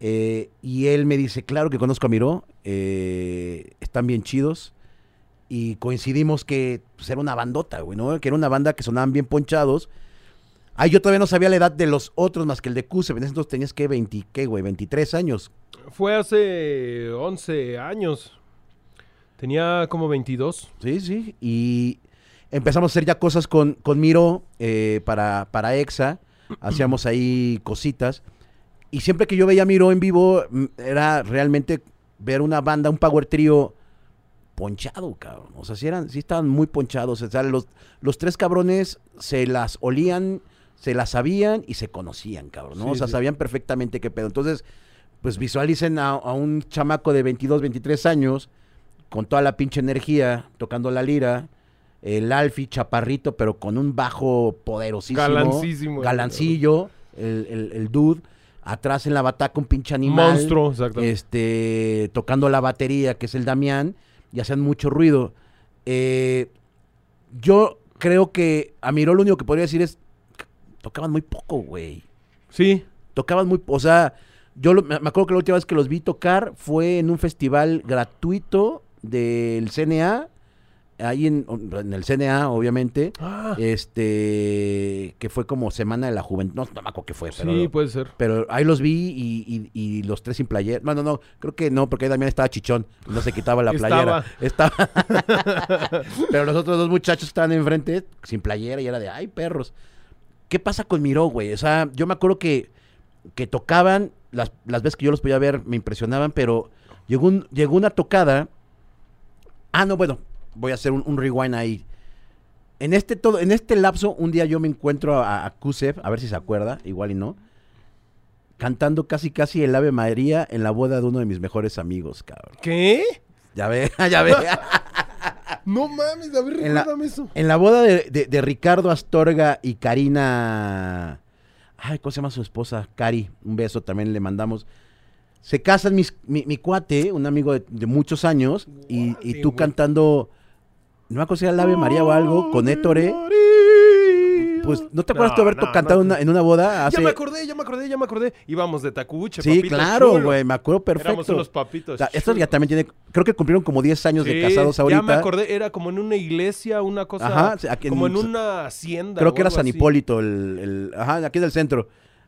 eh, y él me dice, claro que conozco a Miró, eh, están bien chidos, y coincidimos que pues, era una bandota, güey, ¿no? Que era una banda que sonaban bien ponchados. Ay, yo todavía no sabía la edad de los otros más que el de Cuse. En ese entonces tenías que 20, ¿qué, güey? 23 años. Fue hace 11 años. Tenía como 22. Sí, sí. Y empezamos a hacer ya cosas con, con Miro eh, para, para EXA. Hacíamos ahí cositas. Y siempre que yo veía a Miro en vivo, mm, era realmente ver una banda, un power trio ponchado, cabrón. O sea, sí, eran, sí estaban muy ponchados. O sea, los, los tres cabrones se las olían, se las sabían y se conocían, cabrón, ¿no? Sí, o sea, sí. sabían perfectamente qué pedo. Entonces, pues visualicen a, a un chamaco de 22, 23 años con toda la pinche energía, tocando la lira. El Alfi, chaparrito, pero con un bajo poderosísimo. Galancísimo. Galancillo, el, el, el dude. Atrás en la bataca un pinche animal. Monstruo, exactamente. Este, tocando la batería, que es el Damián, y hacían mucho ruido. Eh, yo creo que a Miró lo único que podría decir es, tocaban muy poco, güey. Sí. Tocaban muy, o sea, yo lo- me acuerdo que la última vez que los vi tocar fue en un festival gratuito del CNA, ahí en, en el CNA, obviamente, Ah, este, que fue como Semana de la Juventud, no, no me acuerdo qué fue, pero, sí, puede ser. pero ahí los vi y, y- y los tres sin playera. Bueno, no, creo que no, porque ahí también estaba chichón no se quitaba la playera. Estaba. pero los otros dos muchachos estaban enfrente sin playera y era de, ay, perros. ¿Qué pasa con Miró, güey? O sea, yo me acuerdo que, que tocaban, las, las veces que yo los podía ver me impresionaban, pero llegó, un, llegó una tocada. Ah, no, bueno, voy a hacer un, un rewind ahí. En este, todo, en este lapso, un día yo me encuentro a, a Kusev, a ver si se acuerda, igual y no, cantando casi casi el Ave María en la boda de uno de mis mejores amigos, cabrón. ¿Qué? Ya ve, ya ve. No mames, a ver, En la- recuérdame eso. En la boda de, de- de Ricardo Astorga y Karina. Ay, ¿cómo se llama su esposa? Cari. Un beso también le mandamos. Se casan mis- mi, mi cuate, un amigo de, de muchos años, y, y tú cantando. No me acuerdo el Ave María o algo, con Héctor. Pues, ¿no te acuerdas tú haber to- cantado no. una- en una boda hace... Ya me acordé, ya me acordé, ya me acordé. Íbamos de tacuche, Sí, claro, güey, me acuerdo Éramos perfecto. unos papitos. O sea, estos ya también tiene, creo que cumplieron como 10 años de casados ahorita. Ya me acordé, era como en una iglesia, una cosa. Ajá, sí, aquí en- como en una hacienda. Creo que era San. Hipólito, el, el- ajá, aquí del centro.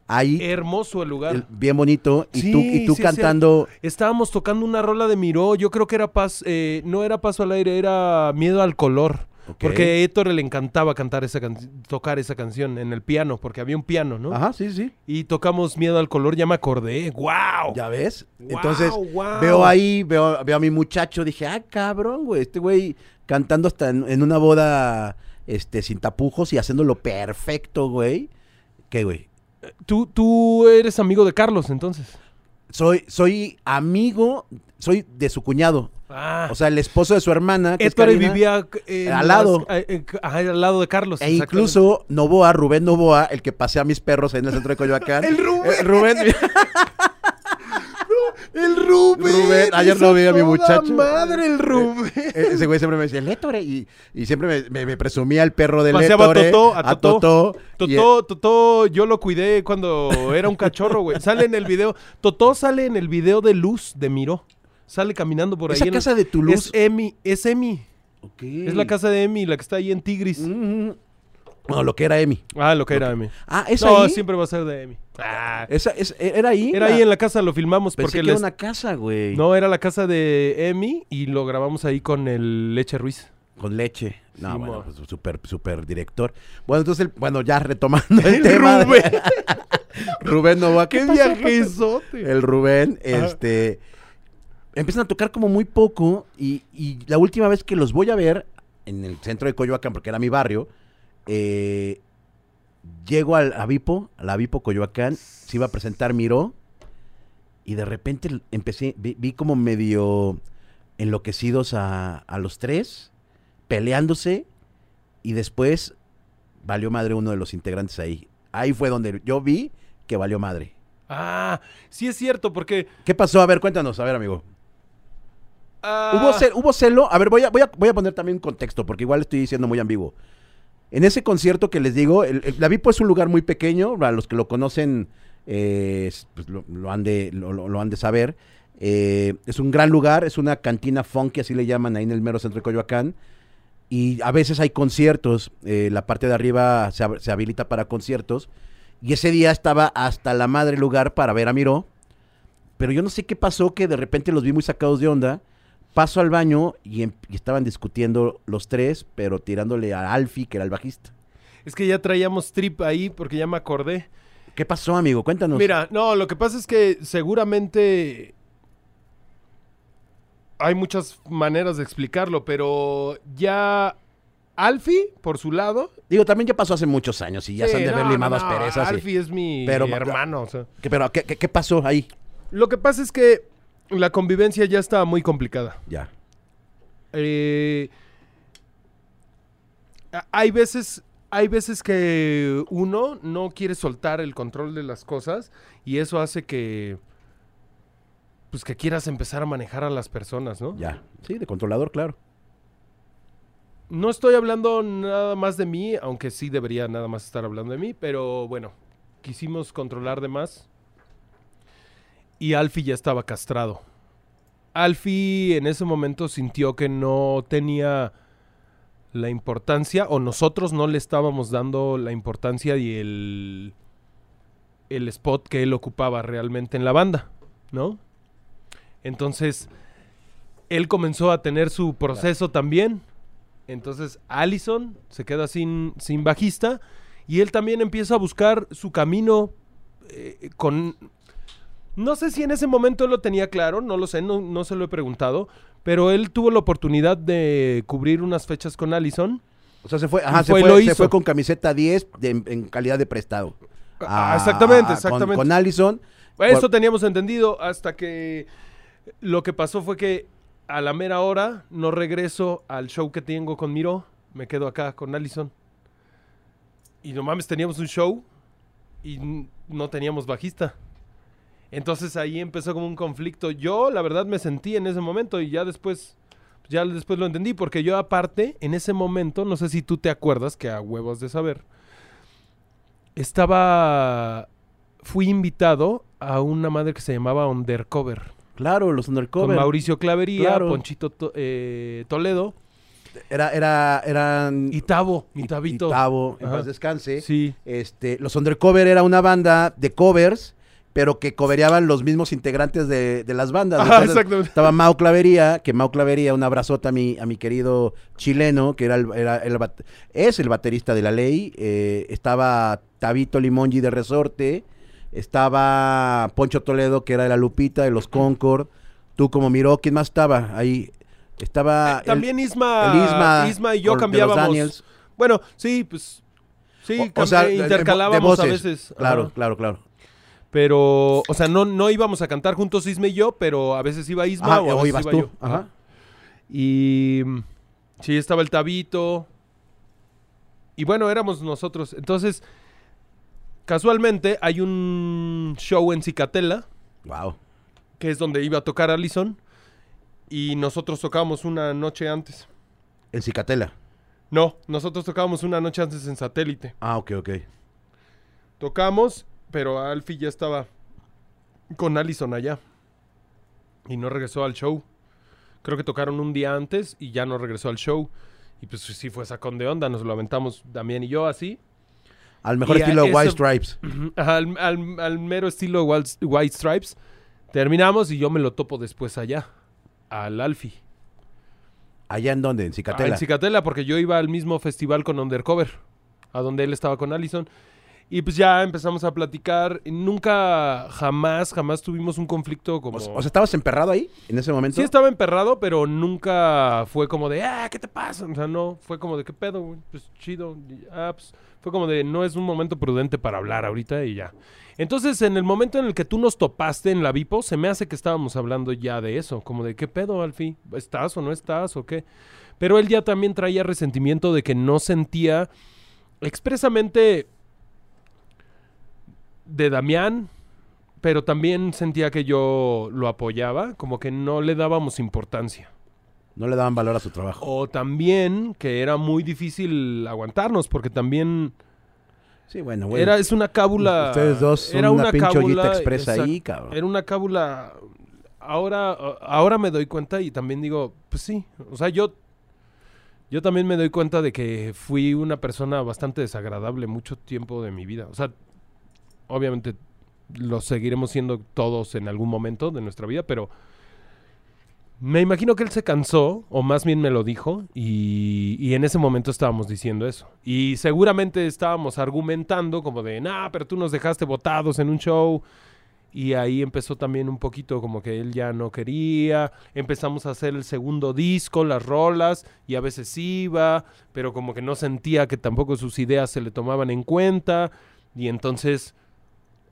Ahí, Hermoso el lugar. el- bien bonito. Y Sí, tú, y tú sí, cantando. Estábamos tocando una rola de Miró. Yo creo que era paz, eh, no era paso al aire, era miedo al color. Porque a Héctor le encantaba cantar esa can- tocar esa canción en el piano, porque había un piano, ¿no? Ajá, sí, sí. Y tocamos Miedo al color, ya me acordé. ¡Wow! Ya ves. Entonces, veo ahí, veo, veo a mi muchacho. Dije, ah, cabrón, güey. Este güey cantando hasta en, en una boda este, sin tapujos y haciéndolo perfecto, güey. ¿Qué, güey? Tú, tú eres amigo de Carlos, entonces. Soy, soy amigo, soy de su cuñado. Ah, O sea, el esposo de su hermana. Que es Héctor Karina, vivía al lado. las- eh, ajá, al lado de Carlos. E incluso Novoa, Rubén Novoa, el que pasea a mis perros ahí en el centro de Coyoacán. El Rubén. Eh, Rubén. El Rubén. Rubén, ayer lo vi a mi muchacho. madre, el Rubén. Eh, Ese güey siempre me decía, el Héctor. Y, y siempre me, me- me presumía el perro del Paseaba a Héctor. Totó, a Totó. y- Totó, Totó, yo lo cuidé cuando era un cachorro, güey. Sale en el video. Totó sale en el video de Luz de Miró. Sale caminando por ahí. Esa en el- casa de Toulouse. Es Emi, es Emi. Es la casa de Emi, la que está ahí en Tigris. Mm. No, lo que era Emi. Ah, lo que era Emi. Ah, ¿es No, ahí? siempre va a ser de Emi. Ah, Esa, es- era ahí. era ahí en la casa, lo filmamos Pensé porque que era una casa, güey. No, era la casa de Emi y lo grabamos ahí con el Leche Ruiz. Con leche. No, Sí, bueno, pues súper, súper director. Bueno, entonces, el- bueno, ya retomando el, El tema. de- Rubén. Rubén Novoa. ¡Qué viajezote! El Rubén, Ajá. este. Empiezan a tocar como muy poco. Y, y la última vez que los voy a ver en el centro de Coyoacán, porque era mi barrio, eh, llego al a Vipo, a la Vipo Coyoacán, se iba a presentar Miró. Y de repente empecé, vi, vi como medio enloquecidos a, a los tres, peleándose. Y después valió madre uno de los integrantes ahí. Ahí fue donde yo vi que valió madre. Ah, sí es cierto, porque... ¿Qué pasó? A ver, cuéntanos, a ver, amigo. ah, ¿Hubo, cel- ¿Hubo celo? A ver, voy a, voy, a, voy a poner también un contexto, porque igual estoy diciendo muy ambiguo. En ese concierto que les digo, la Vipo es un lugar muy pequeño, a los que lo conocen eh, es- pues lo, han de, lo, han de saber. Eh, es un gran lugar, es una cantina funky, así le llaman ahí en el mero centro de Coyoacán. Y a veces hay conciertos, eh, la parte de arriba se, se habilita para conciertos. Y ese día estaba hasta la madre lugar para ver a Miró. Pero yo no sé qué pasó, que de repente los vi muy sacados de onda. Paso al baño y, em- y estaban discutiendo los tres, pero tirándole a Alfie, que era el bajista. Es que ya traíamos trip ahí porque ya me acordé. ¿Qué pasó, amigo? Cuéntanos. Mira, no, lo que pasa es que seguramente hay muchas maneras de explicarlo, pero ya Alfie, por su lado... Digo, también ya pasó hace muchos años y ya se han de haber no, limado no, asperezas. y- Alfie es mi Pero- hermano, o sea. ¿Qué- pero, ¿qué, qué, qué pasó ahí? Lo que pasa es que la convivencia ya está muy complicada. Ya. Eh, hay veces hay veces que uno no quiere soltar el control de las cosas y eso hace que pues que quieras empezar a manejar a las personas, ¿no? Ya. Sí, de controlador, claro. No estoy hablando nada más de mí, aunque sí debería nada más estar hablando de mí, pero bueno, quisimos controlar de más. Y Alfie ya estaba castrado. Alfie en ese momento sintió que no tenía la importancia, o nosotros no le estábamos dando la importancia y el, el spot que él ocupaba realmente en la banda, ¿no? Entonces, él comenzó a tener su proceso también. Entonces, Allison se queda sin, sin bajista y él también empieza a buscar su camino eh, con... No sé si en ese momento él lo tenía claro, no lo sé, no, no se lo he preguntado, pero él tuvo la oportunidad de cubrir unas fechas con Allison. O sea, se fue, ajá, se, fue se con camiseta 10 de- en calidad de prestado. Ah, Ah, exactamente, con- exactamente. Con, Allison. Eso Por- teníamos entendido hasta que lo que pasó fue que a la mera hora no regreso al show que tengo con Miro, me quedo acá con Allison. Y no mames, teníamos un show y no teníamos bajista. Entonces ahí empezó como un conflicto. Yo, la verdad, me sentí en ese momento y ya después, ya después lo entendí, porque yo aparte, en ese momento, no sé si tú te acuerdas, que a huevos de saber, estaba, fui invitado a una madre que se llamaba Undercover, Claro, los con undercover. Mauricio Clavería, Claro. Ponchito To- eh, Toledo Era, era, eran... y Tavo, mi y- Tabito. y Tavo, en paz descanse. Sí. Este, los Undercover era una banda de covers, pero que covereaban los mismos integrantes de, de las bandas. Ajá, Entonces, exactamente. Estaba Mau Clavería, que Mau Clavería, un abrazote a mi, a mi querido chileno, que era el, era el es el baterista de la ley. eh, estaba Tabito Limongi de Resorte. Estaba Poncho Toledo, que era de la Lupita, de los Concord. Tú como miró, ¿quién más estaba ahí? Estaba... el- También Isma, el Isma, Isma y yo los cambiábamos. Bueno, sí, pues sí, O- sea, eh, de- intercalábamos a veces. Claro, Ajá. claro, claro. Pero, o sea, no, no íbamos a cantar juntos Isma y yo, pero a veces iba Isma Ajá, o a o veces ibas iba tú. yo. Ajá. Y sí, estaba el Tabito. Y bueno, éramos nosotros. Entonces, casualmente hay un show en Cicatela, Wow. que es donde iba a tocar Allison. Y nosotros tocábamos una noche antes. En Cicatela. No, nosotros tocábamos una noche antes en satélite. Ah, ok, ok. Tocamos, pero Alfie ya estaba con Allison allá. Y no regresó al show. Creo que tocaron un día antes y ya no regresó al show. Y pues sí fue sacón de onda. Nos lo aventamos Damián y yo así. Al mejor Y estilo White Stripes. Al, al- al mero estilo White, White Stripes. Terminamos y yo me lo topo después allá. Al Alfie. ¿Allá en dónde? En Ah, Cicatela. en Cicatela, porque yo iba al mismo festival con Undercover, a donde él estaba con Allison. Y pues ya empezamos a platicar. Nunca, jamás, jamás tuvimos un conflicto como... o, sea, ¿estabas emperrado ahí en ese momento? sí estaba emperrado, pero nunca fue como de, ah, ¿qué te pasa? O sea, no, fue como de, ¿qué pedo? güey? Pues chido. Ah, pues, fue como de, no es un momento prudente para hablar ahorita y ya. Entonces, en el momento en el que tú nos topaste en la Vipo, se me hace que estábamos hablando ya de eso, como de, ¿qué pedo, Alfie? ¿Estás o no estás o qué? Pero él ya también traía resentimiento de que no sentía expresamente de Damián, pero también sentía que yo lo apoyaba, como que no le dábamos importancia. No le daban valor a su trabajo. O también que era muy difícil aguantarnos, porque también Sí, bueno, güey. era, es una cábula. Ustedes dos son era una, pinche cábula, expresa exact- ahí, cabrón. Era una cábula. Ahora, ahora me doy cuenta y también digo, pues sí. O sea, yo, yo también me doy cuenta de que fui una persona bastante desagradable mucho tiempo de mi vida. O sea, obviamente lo seguiremos siendo todos en algún momento de nuestra vida, pero me imagino que él se cansó, o más bien me lo dijo, y, y en ese momento estábamos diciendo eso. Y seguramente estábamos argumentando como de, nah, pero tú nos dejaste votados en un show. Y ahí empezó también un poquito como que él ya no quería. Empezamos a hacer el segundo disco, las rolas, y a veces iba, pero como que no sentía que tampoco sus ideas se le tomaban en cuenta. Y entonces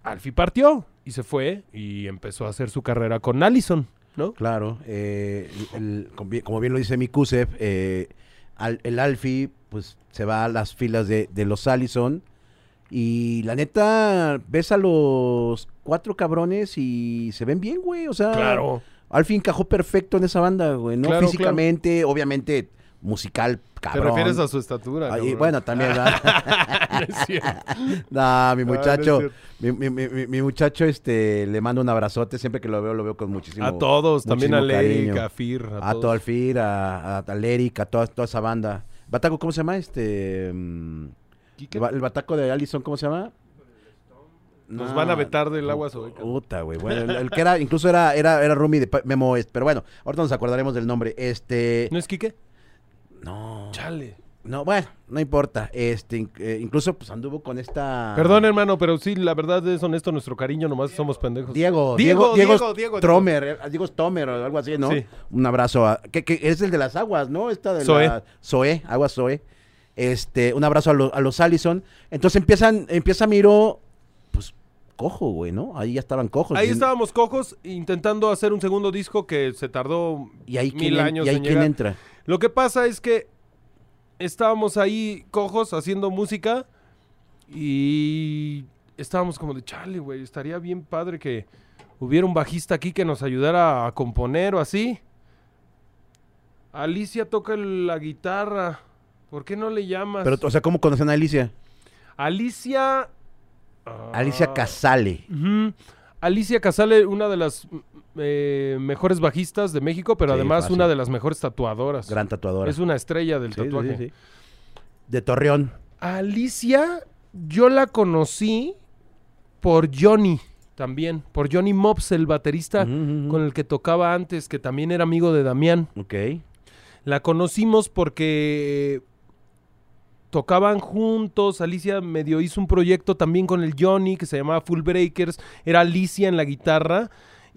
Alfie partió y se fue y empezó a hacer su carrera con Allison, ¿no? Claro, eh, el- como bien- como bien lo dice mi Kusef, eh, al- el Alfie pues se va a las filas de, de los Allison y la neta ves a los cuatro cabrones y se ven bien, güey, o sea, Claro. Alfie encajó perfecto en esa banda, güey, ¿no? Claro, Físicamente, obviamente musical, Te cabrón. refieres a su estatura. Y cabrón. bueno, también. No. No, mi no muchacho, cierto. mi, mi- mi- muchacho, este, le mando un abrazote, siempre que lo veo, lo veo con muchísimo a todos, también a Leric, a Fir, a, A todo Alfir, a, a, a Leric, a toda, toda esa banda. Bataco, ¿cómo se llama? Este. mm, ¿Quique? el, ba- el bataco de Allison, ¿cómo se llama? Nos No, van a vetar del agua sobeca. Puta, güey. Bueno, el, el que era, incluso era, era, era roomie de Memo pero bueno, ahorita nos acordaremos del nombre. Este. ¿No es Quique? No. Chale. No, bueno, no importa. Este, eh, incluso pues anduvo con esta. Perdón, hermano, pero sí, la verdad es honesto nuestro cariño, nomás somos pendejos. Diego, Diego, Diego, Diego, Diego, eh, Diego Stomer o algo así, ¿no? Sí. Un abrazo a, que, que es el de las aguas, ¿no? Esta de Zoe. la Zoe, Aguas Zoe. Este, un abrazo a, lo- a los Allison. Entonces empiezan, empieza Miro, pues, cojo, güey, ¿no? Ahí ya estaban cojos. Ahí Y- estábamos cojos intentando hacer un segundo disco que se tardó Y ahí mil quién, años y ahí en quién llegar. entra. Lo que pasa es que estábamos ahí cojos haciendo música y estábamos como de chale, güey, estaría bien padre que hubiera un bajista aquí que nos ayudara a componer o así. Alicia toca la guitarra. ¿Por qué no le llamas? Pero, o sea, ¿cómo conocen a Alicia? Alicia. Alicia Ah, Casale. Alicia Casale, una de las eh, mejores bajistas de México, pero Sí, además fácil. una de las mejores tatuadoras. Gran tatuadora. Es una estrella del Sí, tatuaje. sí. De Torreón. Alicia, yo la conocí por Johnny también, por Johnny Mops, el baterista con el que tocaba antes, que también era amigo de Damián. Ok. La conocimos porque tocaban juntos. Alicia medio hizo un proyecto también con el Johnny que se llamaba Full Breakers. Era Alicia en la guitarra.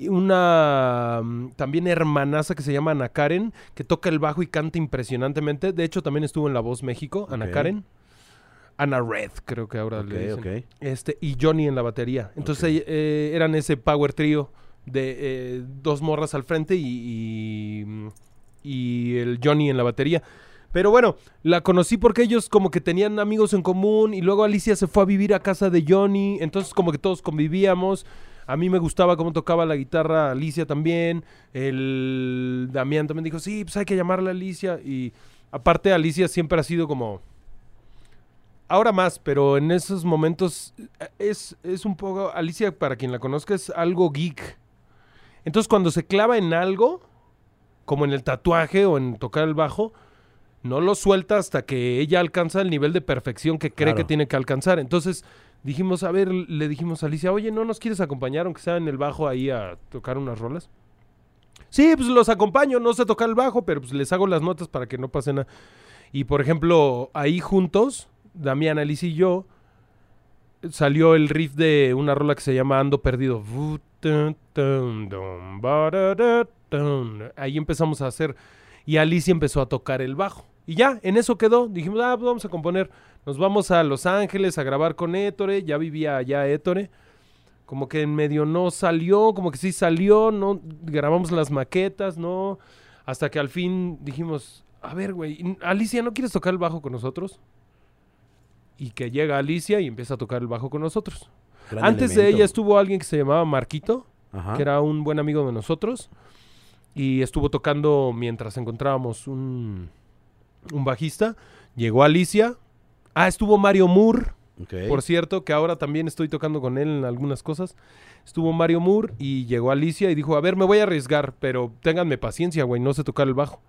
Una mm, también hermanaza que se llama Ana Karen, que toca el bajo y canta impresionantemente. De hecho, también estuvo en La Voz México, Ana. Karen. Ana Red, creo que ahora Ok, le dicen. ok. Este, y Johnny en la batería. Entonces ella- eh, eran ese power trio de eh, dos morras al frente y, y, y el Johnny en la batería. Pero bueno, la conocí porque ellos como que tenían amigos en común y luego Alicia se fue a vivir a casa de Johnny, entonces como que todos convivíamos. A mí me gustaba cómo tocaba la guitarra Alicia también. El Damián también dijo, sí, pues hay que llamarla Alicia. Y aparte Alicia siempre ha sido como... Ahora más, pero en esos momentos eh, es, es un poco... Alicia, para quien la conozca, es algo geek. Entonces cuando se clava en algo, como en el tatuaje o en tocar el bajo, no lo suelta hasta que ella alcanza el nivel de perfección que cree Claro. que tiene que alcanzar. Entonces dijimos, a ver, le dijimos a Alicia, oye, ¿no nos quieres acompañar, aunque sea en el bajo ahí a tocar unas rolas? Sí, pues los acompaño, no sé tocar el bajo, pero pues les hago las notas para que no pase nada. Y por ejemplo, ahí juntos, Damián, Alicia y yo, salió el riff de una rola que se llama Ando Perdido. Ahí empezamos a hacer. Y Alicia empezó a tocar el bajo. Y ya, en eso quedó. Dijimos, ah, pues vamos a componer. Nos vamos a Los Ángeles a grabar con Hétore. Ya vivía allá Hétore. Como que en medio no salió, como que sí salió, no grabamos las maquetas, no. Hasta que al fin dijimos, a ver, güey, Alicia, ¿no quieres tocar el bajo con nosotros? Y que llega Alicia y empieza a tocar el bajo con nosotros. Gran Antes de ella estuvo alguien que se llamaba Marquito, Ajá. que era un buen amigo de nosotros. Y estuvo tocando mientras encontrábamos un, un bajista. Llegó Alicia. Ah, estuvo Mario Moore, por cierto, que ahora también estoy tocando con él en algunas cosas. Estuvo Mario Moore y llegó Alicia y dijo, a ver, me voy a arriesgar, pero ténganme paciencia, güey, no sé tocar el bajo.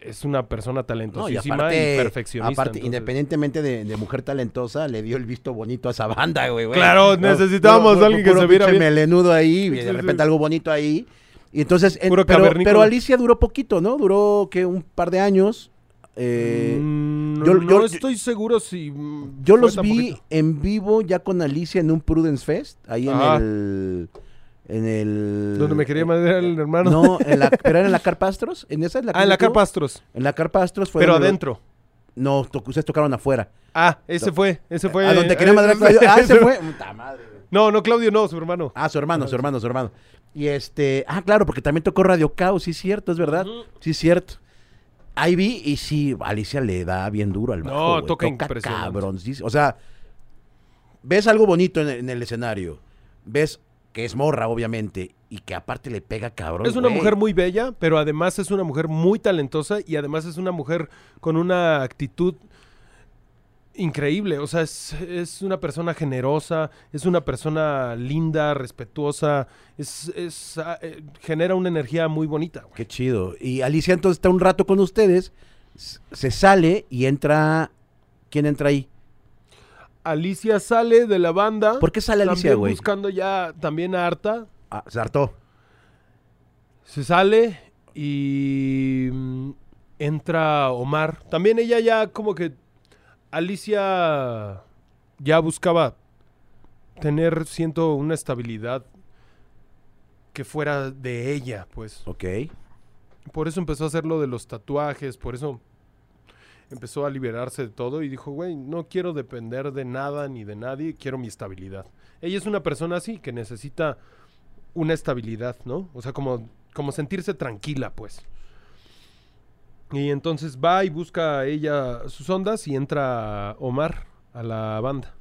Es una persona No, y talentosísima y, aparte, perfeccionista. aparte entonces- independientemente de, de mujer talentosa, le dio el visto bonito a esa banda, güey. güey. Claro, necesitábamos Puro- alguien que se viera bien. melenudo ahí, y de repente algo bonito ahí. Y entonces, en- pero, pero Alicia duró poquito, ¿no? Duró, que Un par de años. Eh, Mm, yo- no yo- estoy seguro si. yo los vi poquito. en vivo ya con Alicia en un Prudence Fest, ahí en el... En el... Donde me quería madrear el hermano. No, en la, pero era en la Carpastros, en esa es la ah, en la? Carpastros. En la Carpastros fue Pero adentro. No, to- ustedes tocaron afuera. Ah, ese fue. Ese fue. a donde quería Claudio. Ah, ese fue. Puta madre. No, no, Claudio, no, su hermano. Ah, su hermano, su hermano, su hermano. Y este, ah, claro, porque también tocó Radio Caos, sí es cierto, es verdad. Sí es cierto. Ahí vi y sí, Alicia le da bien duro al bajo. No, güey. toca impresionante. cabrón. sí, o sea, ves algo bonito en, en el escenario. Ves que es morra, obviamente, y que aparte le pega cabrón. Es una güey. mujer muy bella, pero además es una mujer muy talentosa y además es una mujer con una actitud increíble. O sea, es, es una persona generosa, es una persona linda, respetuosa, es, es, ah, eh, genera una energía muy bonita. güey. Qué chido. Y Alicia entonces está un rato con ustedes, se sale y entra. ¿Quién entra ahí? Alicia sale de la banda. ¿Por qué sale Alicia, güey? buscando ya también a Arta. Ah, se hartó. Se sale y mm, entra Omar. También ella ya como que Alicia ya buscaba tener, siento, una estabilidad que fuera de ella, pues. Ok. Por eso empezó a hacer lo de los tatuajes, por eso empezó a liberarse de todo y dijo, güey, no quiero depender de nada ni de nadie, quiero mi estabilidad. Ella es una persona así, que necesita una estabilidad, ¿no? O sea, como, como sentirse tranquila, pues. Y entonces va y busca a ella sus ondas y entra Omar a la banda.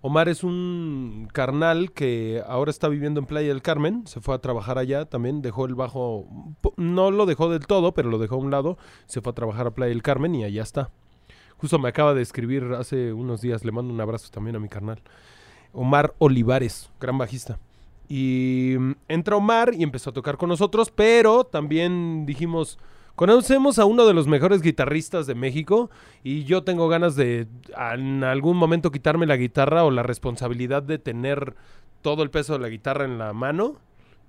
Omar es un carnal que ahora está viviendo en Playa del Carmen. Se fue a trabajar allá también. Dejó el bajo. No lo dejó del todo, pero lo dejó a un lado. Se fue a trabajar a Playa del Carmen y allá está. Justo me acaba de escribir hace unos días. Le mando un abrazo también a mi carnal. Omar Olivares, gran bajista. Y mm, entra Omar y empezó a tocar con nosotros, pero también dijimos, conocemos a uno de los mejores guitarristas de México y yo tengo ganas de en algún momento quitarme la guitarra o la responsabilidad de tener todo el peso de la guitarra en la mano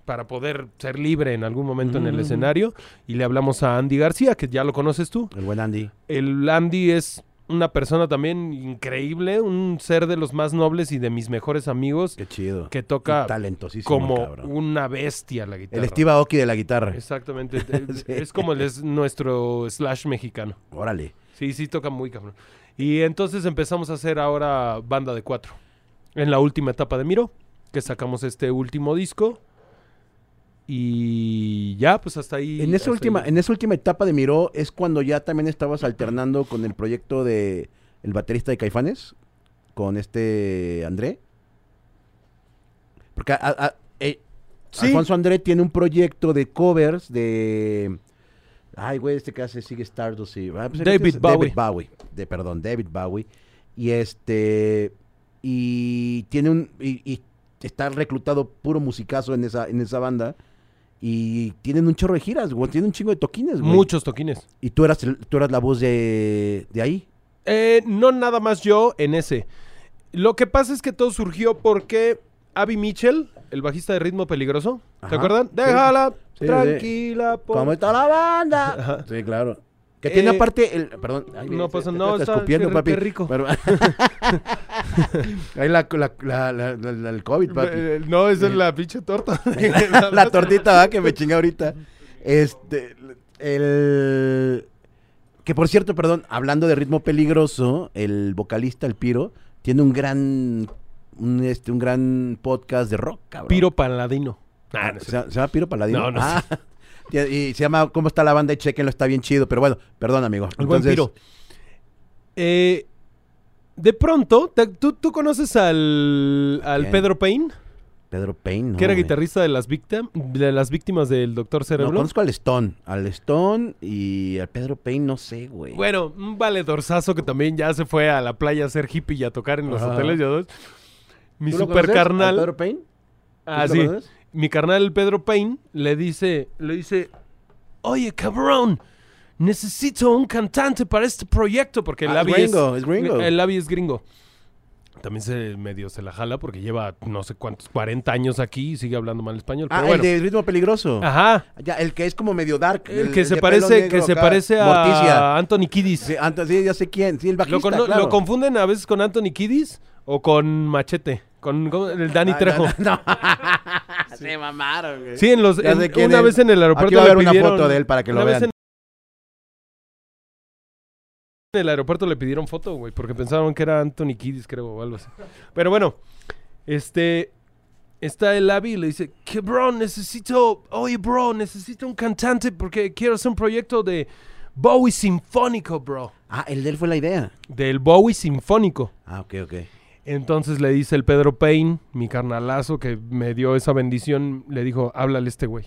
para poder ser libre en algún momento en el Ujú. escenario. Y le hablamos a Andy García, que ya lo conoces tú. El buen Andy. El Andy es una persona también increíble, un ser de los más nobles y de mis mejores amigos Qué chido. que toca talentosísimo. como cabrón. una bestia la guitarra. El Steve Aoki de la guitarra. Exactamente. Sí. Es como el es nuestro slash mexicano. Órale. Sí, sí, toca muy cabrón. Y entonces empezamos a hacer ahora banda de cuatro. En la última etapa de Miro, que sacamos este último disco. Y ya, pues hasta ahí. En esa hasta última, ahí. en esa última etapa de Miró es cuando ya también estabas alternando con el proyecto de el baterista de Caifanes, con este André. Porque a- a- eh, Sí. Alfonso André tiene un proyecto de covers de. Ay, güey, este que hace sigue Stardust y. ah, pues, David es Bowie. David Bowie. De, perdón, David Bowie. Y este. Y tiene un. Y, y está reclutado puro musicazo en esa, en esa banda. Y tienen un chorro de giras, güey. Tienen un chingo de toquines, güey. Muchos toquines. Y tú eras, el- tú eras la voz de, de ahí. Eh, no nada más yo en ese. Lo que pasa es que todo surgió porque Abby Mitchell, el bajista de Ritmo Peligroso, Ajá, ¿te acuerdan? sí. Déjala Sí, tranquila. por- ¿Cómo está la banda? Ajá. Sí, claro. Que tiene Eh, aparte el. Perdón. ay, no se- pasa- te- no, está- escupiendo, qué- papi. qué rico. Ahí la, la, la, la- la- la- el COVID, papi. Eh, no, esa es la pinche torta. la tortita ¿va? que me chingué ahorita. Este, el... Que por cierto, perdón, hablando de ritmo peligroso, el vocalista, el Piro, tiene un gran, un, este, un gran podcast de rock, cabrón. Piro Paladino. Ah, no ¿Se, se llama Piro Paladino? No, no Ah, y, y se llama ¿Cómo está la banda? Y chequenlo, está bien chido. Pero bueno, perdón, amigo. El Entonces. Eh, de pronto, te- ¿tú, tú conoces al, al. Pedro Payne? Pedro Payne, ¿no, que era güey? guitarrista de las, víctimas de las víctimas del Doctor No, Cerebro. conozco al Stone. Al Stone y al Pedro Payne, no sé, güey. Bueno, un valedorzazo que también ya se fue a la playa a ser hippie y a tocar en los Ajá. hoteles. sabes. Mi ¿Tú lo super conoces, al carnal. Pedro Payne? Ah, ¿Tú lo sí. conoces? Mi carnal el Pedro Payne le dice, le dice, oye cabrón, necesito un cantante para este proyecto porque el Ah, es gringo, es gringo. El Abby es gringo. También se medio se la jala porque lleva no sé cuántos, 40 años aquí y sigue hablando mal español. Ah, Pero bueno. el de ritmo peligroso. Ajá. Ya, el que es como medio dark. El que se parece, que se parece a Morticia. Anthony Kiddis. Sí, ya sé quién. Sí, el bajista, ¿Lo, claro. lo confunden a veces con Anthony Kiddis o con Machete? Con, el Danny Ah, Trejo. No, no. Se mamaron, güey. Sí, en los, en- una es. vez en el aeropuerto Aquí va a le haber una pidieron- foto de él para que lo una vez vean. En el aeropuerto le pidieron foto, güey, porque pensaron que era Anthony Kiddis, creo, o algo así. Pero bueno, este... Está el Abby y le dice, que bro, necesito, oye bro, necesito un cantante porque quiero hacer un proyecto de Bowie Sinfónico, bro. Ah, el de él fue la idea. Del Bowie Sinfónico. Ah, ok, ok. Entonces le dice el Pedro Payne, mi carnalazo que me dio esa bendición, le dijo, háblale a este güey.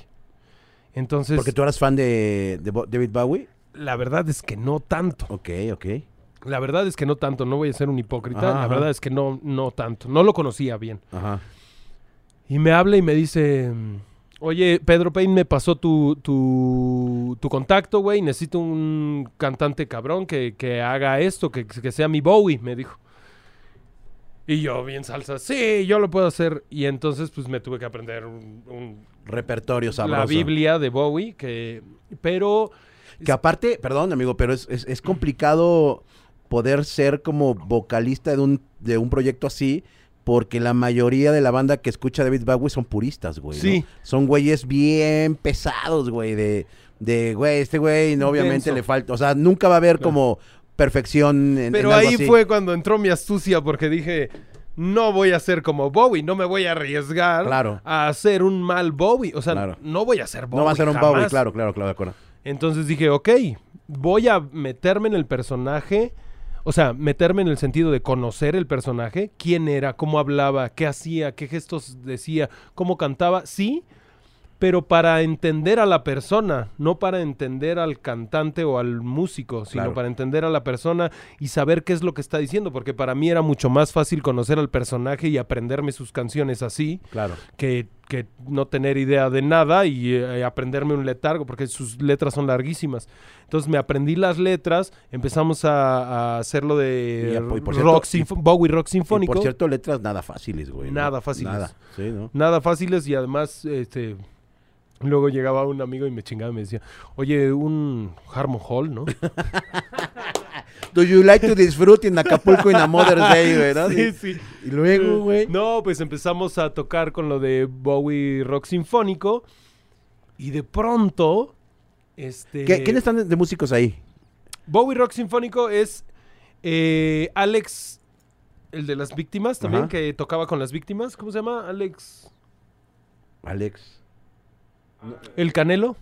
Entonces, Porque tú eras fan de, David Bowie. la verdad es que no tanto. Ok, ok. La verdad es que no tanto, no voy a ser un hipócrita. Ajá, la ajá. verdad es que no, no tanto. No lo conocía bien. Ajá. Y me habla y me dice, oye, Pedro Payne me pasó tu, tu, tu contacto, güey. Necesito un cantante cabrón que, que haga esto, que, que sea mi Bowie, me dijo. Y yo, bien salsa, sí, yo lo puedo hacer. Y entonces, pues me tuve que aprender un- un- Repertorio sabroso. la Biblia de Bowie, que, pero Que aparte, perdón, amigo, pero es, es, es complicado poder ser como vocalista de un, de un proyecto así, porque la mayoría de la banda que escucha David Bowie son puristas, güey. ¿no? Sí. Son güeyes bien pesados, güey, de, de, güey, este güey, no, obviamente Denso. le falta, o sea, nunca va a haber como perfección en, Pero en algo ahí así. fue cuando entró mi astucia porque dije, no voy a ser como Bowie, no me voy a arriesgar Claro. a hacer un mal Bowie. O sea, Claro. no voy a ser Bowie. No va a ser un jamás. Bowie, claro, claro, claro, de acuerdo. Entonces dije, ok, voy a meterme en el personaje. O sea, meterme en el sentido de conocer el personaje, quién era, cómo hablaba, qué hacía, qué gestos decía, cómo cantaba, sí, pero para entender a la persona, no para entender al cantante o al músico, sino Claro. para entender a la persona y saber qué es lo que está diciendo, porque para mí era mucho más fácil conocer al personaje y aprenderme sus canciones así, Claro. que, que no tener idea de nada y eh, aprenderme un letargo, porque sus letras son larguísimas. Entonces me aprendí las letras, empezamos a, a hacerlo de y por rock cierto- Bowie Rock Sinfónico. por cierto, letras nada fáciles, güey. ¿no? Nada fáciles. Nada, sí, ¿no? Nada fáciles y además, este... Luego llegaba un amigo y me chingaba y me decía, oye, un Harmon Hall, ¿no? Do you like to disfrute in Acapulco in a Mother's Day, ¿no? sí, sí. Y luego, güey. No, pues empezamos a tocar con lo de Bowie Rock Sinfónico y de pronto, este... ¿Qué- ¿Quiénes están de, de músicos ahí? Bowie Rock Sinfónico es eh, Alex, el de las víctimas también, Ajá. que tocaba con las víctimas. ¿Cómo se llama? Alex. Alex. El Canelo.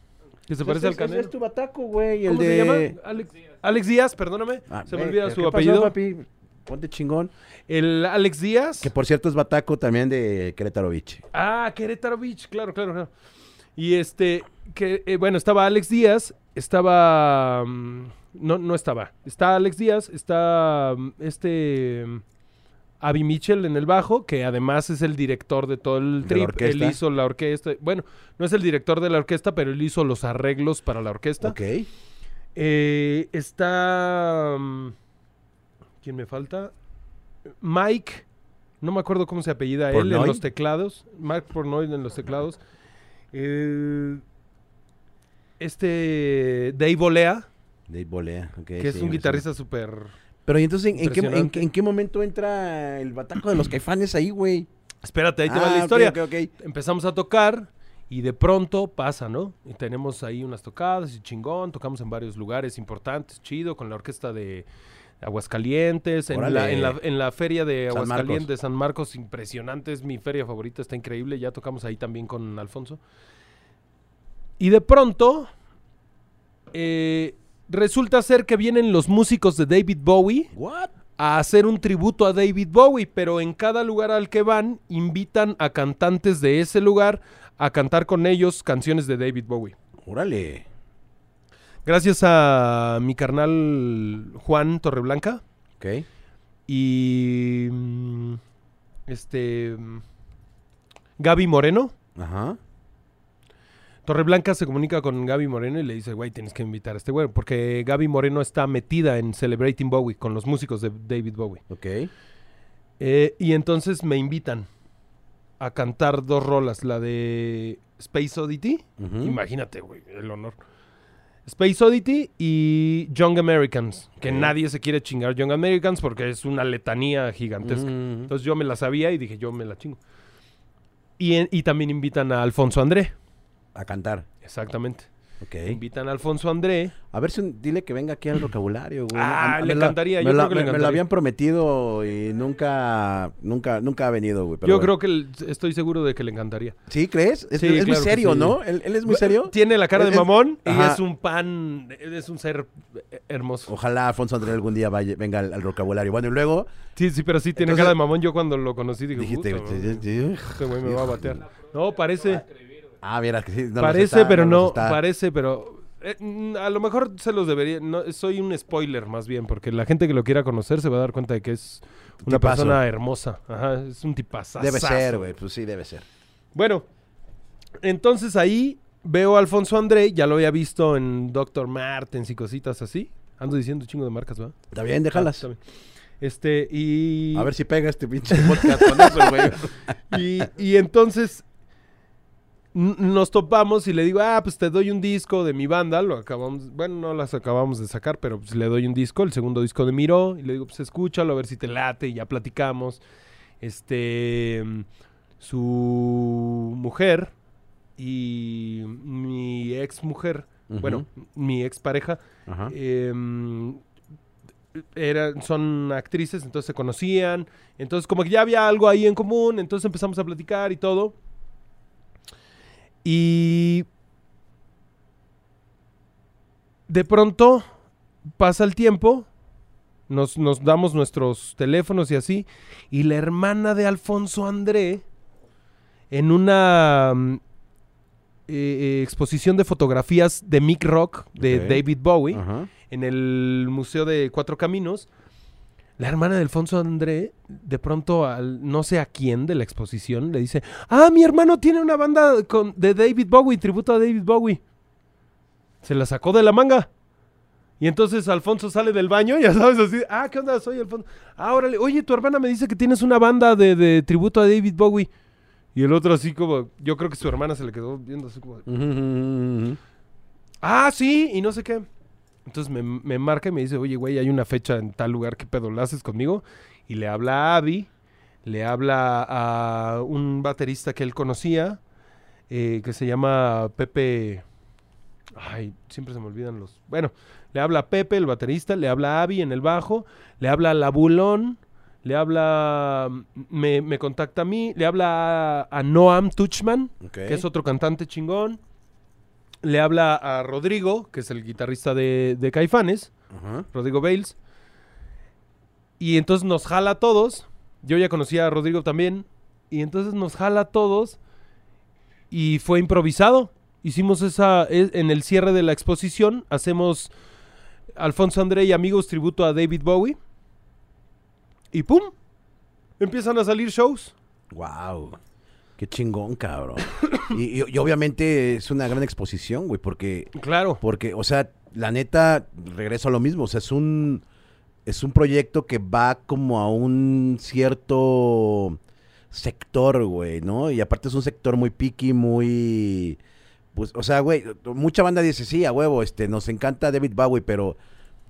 Que se parece al Canelo. Es tu bataco, güey. El ¿Cómo de... se llama? Alex, Alex Díaz, perdóname. Ah, se me olvida ¿qué- su qué pasó, apellido. papi? Ponte chingón. El Alex Díaz. Que por cierto es bataco también de Querétaro Beach. Ah, Querétaro Beach, claro, claro, claro. Y este, que, eh, bueno, estaba Alex Díaz, estaba... mm, no, no estaba. Está Alex Díaz, está mm, este... Abby Mitchell en el bajo, que además es el director de todo el trip. Él hizo la orquesta. Bueno, no es el director de la orquesta, pero él hizo los arreglos para la orquesta. Ok. Eh, está. mm, ¿Quién me falta? Mike. No me acuerdo cómo se apellida él en los teclados. Mike Pornoy en los teclados. Eh, este. Dave Olea, Dave Bolea. ok, que es sí, un guitarrista súper. Pero ¿y entonces ¿en, en qué, en, qué momento entra el bataco de los caifanes ahí, güey? Espérate, ahí te va Ah, la ok, historia. ok, ok. Empezamos a tocar y de pronto pasa, ¿no? Y tenemos ahí unas tocadas y chingón. Tocamos en varios lugares importantes, chido, con la orquesta de Aguascalientes, en la, en, la, en la feria de San Aguascalientes, Marcos. San Marcos, impresionante, es mi feria favorita, está increíble. Ya tocamos ahí también con Alfonso. Y de pronto, eh, resulta ser que vienen los músicos de David Bowie What? a hacer un tributo a David Bowie, pero en cada lugar al que van invitan a cantantes de ese lugar a cantar con ellos canciones de David Bowie. Órale. Gracias a mi carnal Juan Torreblanca Ok. y mm, este mm, Gaby Moreno. Ajá. Torreblanca se comunica con Gaby Moreno y le dice, güey, tienes que invitar a este güey, porque Gaby Moreno está metida en Celebrating Bowie con los músicos de David Bowie. Ok. Eh, y entonces me invitan a cantar dos rolas, la de Space Oddity, imagínate, güey, el honor. Space Oddity y Young Americans, que nadie se quiere chingar Young Americans porque es una letanía gigantesca. Entonces yo me la sabía y dije, yo me la chingo. Y, en- y también invitan a Alfonso André, A cantar. exactamente. Ok. Invitan a Alfonso André. A ver si un- dile que venga aquí al vocabulario, güey. Ah, A- le me la- encantaría, Me, yo la- creo que le me- me lo encantaría. habían prometido y nunca, nunca, nunca ha venido, güey. pero yo bueno. creo que el- estoy seguro de que le encantaría. ¿Sí, crees? Es, Sí, es muy claro serio, sí. ¿no? ¿Él, él es muy serio? Tiene la cara de es- mamón y Ajá. es un pan, es un ser hermoso. Ojalá Alfonso Andrés algún día vaya- venga al, al vocabulario. Bueno, y luego Sí, sí, pero sí tiene Entonces- cara de mamón. Yo cuando lo conocí dije, dijiste... "Puta, "Sí, sí, sí". este güey me va a batear. No, parece, Ah, mira, que sí. no parece, está, pero no, parece, pero eh, a lo mejor se los debería, no, soy un spoiler más bien, porque la gente que lo quiera conocer se va a dar cuenta de que es una Tipazo. persona hermosa. Ajá, es un tipazazo. Debe ser, güey. Pues sí, debe ser. Bueno, entonces ahí veo a Alfonso André, ya lo había visto en Doctor Martens y cositas así. Ando diciendo chingo de marcas, ¿verdad? Está bien, déjalas. Ah. Este, y. A ver si pega este pinche podcast con eso, güey. Y, y entonces nos topamos y le digo, ah, pues te doy un disco de mi banda, lo acabamos, bueno, no las acabamos de sacar, pero pues le doy un disco, el segundo disco de Miro, y le digo, pues escúchalo, a ver si te late, y ya platicamos. Este, su mujer y mi ex mujer, bueno, mi ex pareja. Em, eran, son actrices, entonces se conocían. Entonces, como que ya había algo ahí en común. Entonces empezamos a platicar y todo. Y. De pronto pasa el tiempo. Nos, nos damos nuestros teléfonos y así. Y la hermana de Alfonso André, en una mm, eh, eh, exposición de fotografías de Mick Rock, de. David Bowie, en el Museo de Cuatro Caminos, la hermana de Alfonso André, de pronto al no sé a quién de la exposición, le dice, ah, mi hermano tiene una banda con, de David Bowie, tributo a David Bowie. Se la sacó de la manga. Y entonces Alfonso sale del baño, ya sabes, así, ah, ¿qué onda? Soy Alfonso. Ah, órale, oye, tu hermana me dice que tienes una banda de, de tributo a David Bowie. Y el otro así como, yo creo que su hermana se le quedó viendo así como, ah, sí, y no sé qué. Entonces me, me marca y me dice, oye, güey, hay una fecha en tal lugar, ¿qué pedo? ¿La haces conmigo? Y le habla a Abby, le habla a un baterista que él conocía, eh, que se llama Pepe... Ay, siempre se me olvidan los. Bueno, le habla a Pepe, el baterista, le habla a Abby en el bajo, le habla a Labulón, le habla. Me, me contacta a mí, le habla a, a Noam Tuchman, que es otro cantante chingón. Le habla a Rodrigo, que es el guitarrista de, de Caifanes, Ajá. Rodrigo Bales. Y entonces nos jala a todos. Yo ya conocía a Rodrigo también. Y entonces nos jala a todos. Y fue improvisado. Hicimos esa. e- En el cierre de la exposición, hacemos Alfonso André y amigos tributo a David Bowie. Y ¡pum! Empiezan a salir shows. Wow. Qué chingón, cabrón. y, y- y obviamente es una gran exposición, güey, porque, Claro. porque, o sea, la neta, regreso a lo mismo. O sea, es un, es un proyecto que va como a un cierto sector, güey, ¿no? Y aparte es un sector muy picky, muy... Pues, o sea, güey, mucha banda dice, sí, a huevo, este, nos encanta David Bowie, pero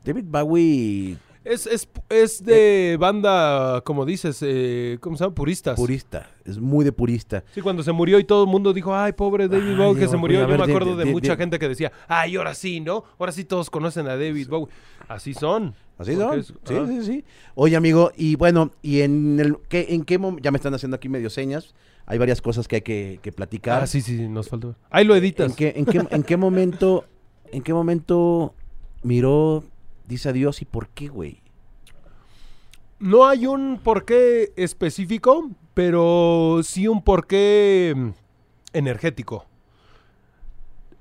David Bowie Es, es, es de banda, como dices, eh, ¿cómo se llama? Puristas. purista, es muy de purista. Sí, cuando se murió y todo el mundo dijo, ay, pobre David Bowie que Dios, se murió. Yo me ver, acuerdo de mucha gente que decía, ay, ahora sí, ¿no? Ahora sí todos conocen a David Bowie. Así son. Así son. es- Sí, ah. sí, sí. Oye, amigo, y bueno, y en el ¿qué, en qué momento ya me están haciendo aquí medio señas. Hay varias cosas que hay que, que platicar. Ah, sí, sí, sí, nos faltó. Ahí lo editas. ¿En qué, en qué, en qué momento, en qué momento miró, dice adiós y por qué, güey? No hay un porqué específico, pero sí un porqué mm, energético.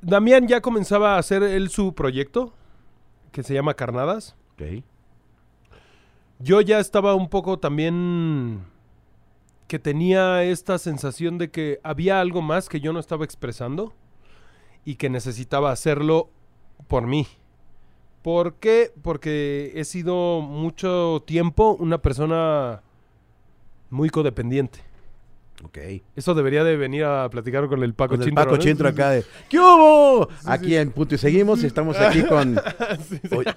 Damián ya comenzaba a hacer él su proyecto, que se llama Carnadas. Ok. Yo ya estaba un poco también que tenía esta sensación de que había algo más que yo no estaba expresando y que necesitaba hacerlo por mí. ¿Por qué? Porque he sido mucho tiempo una persona muy codependiente. Ok. Eso debería de venir a platicar con el Paco Con el Chintro, Paco ¿no? Chintro acá de ¿Qué hubo? Sí, aquí sí. en Punto y Seguimos, estamos aquí con... Sí. Oye,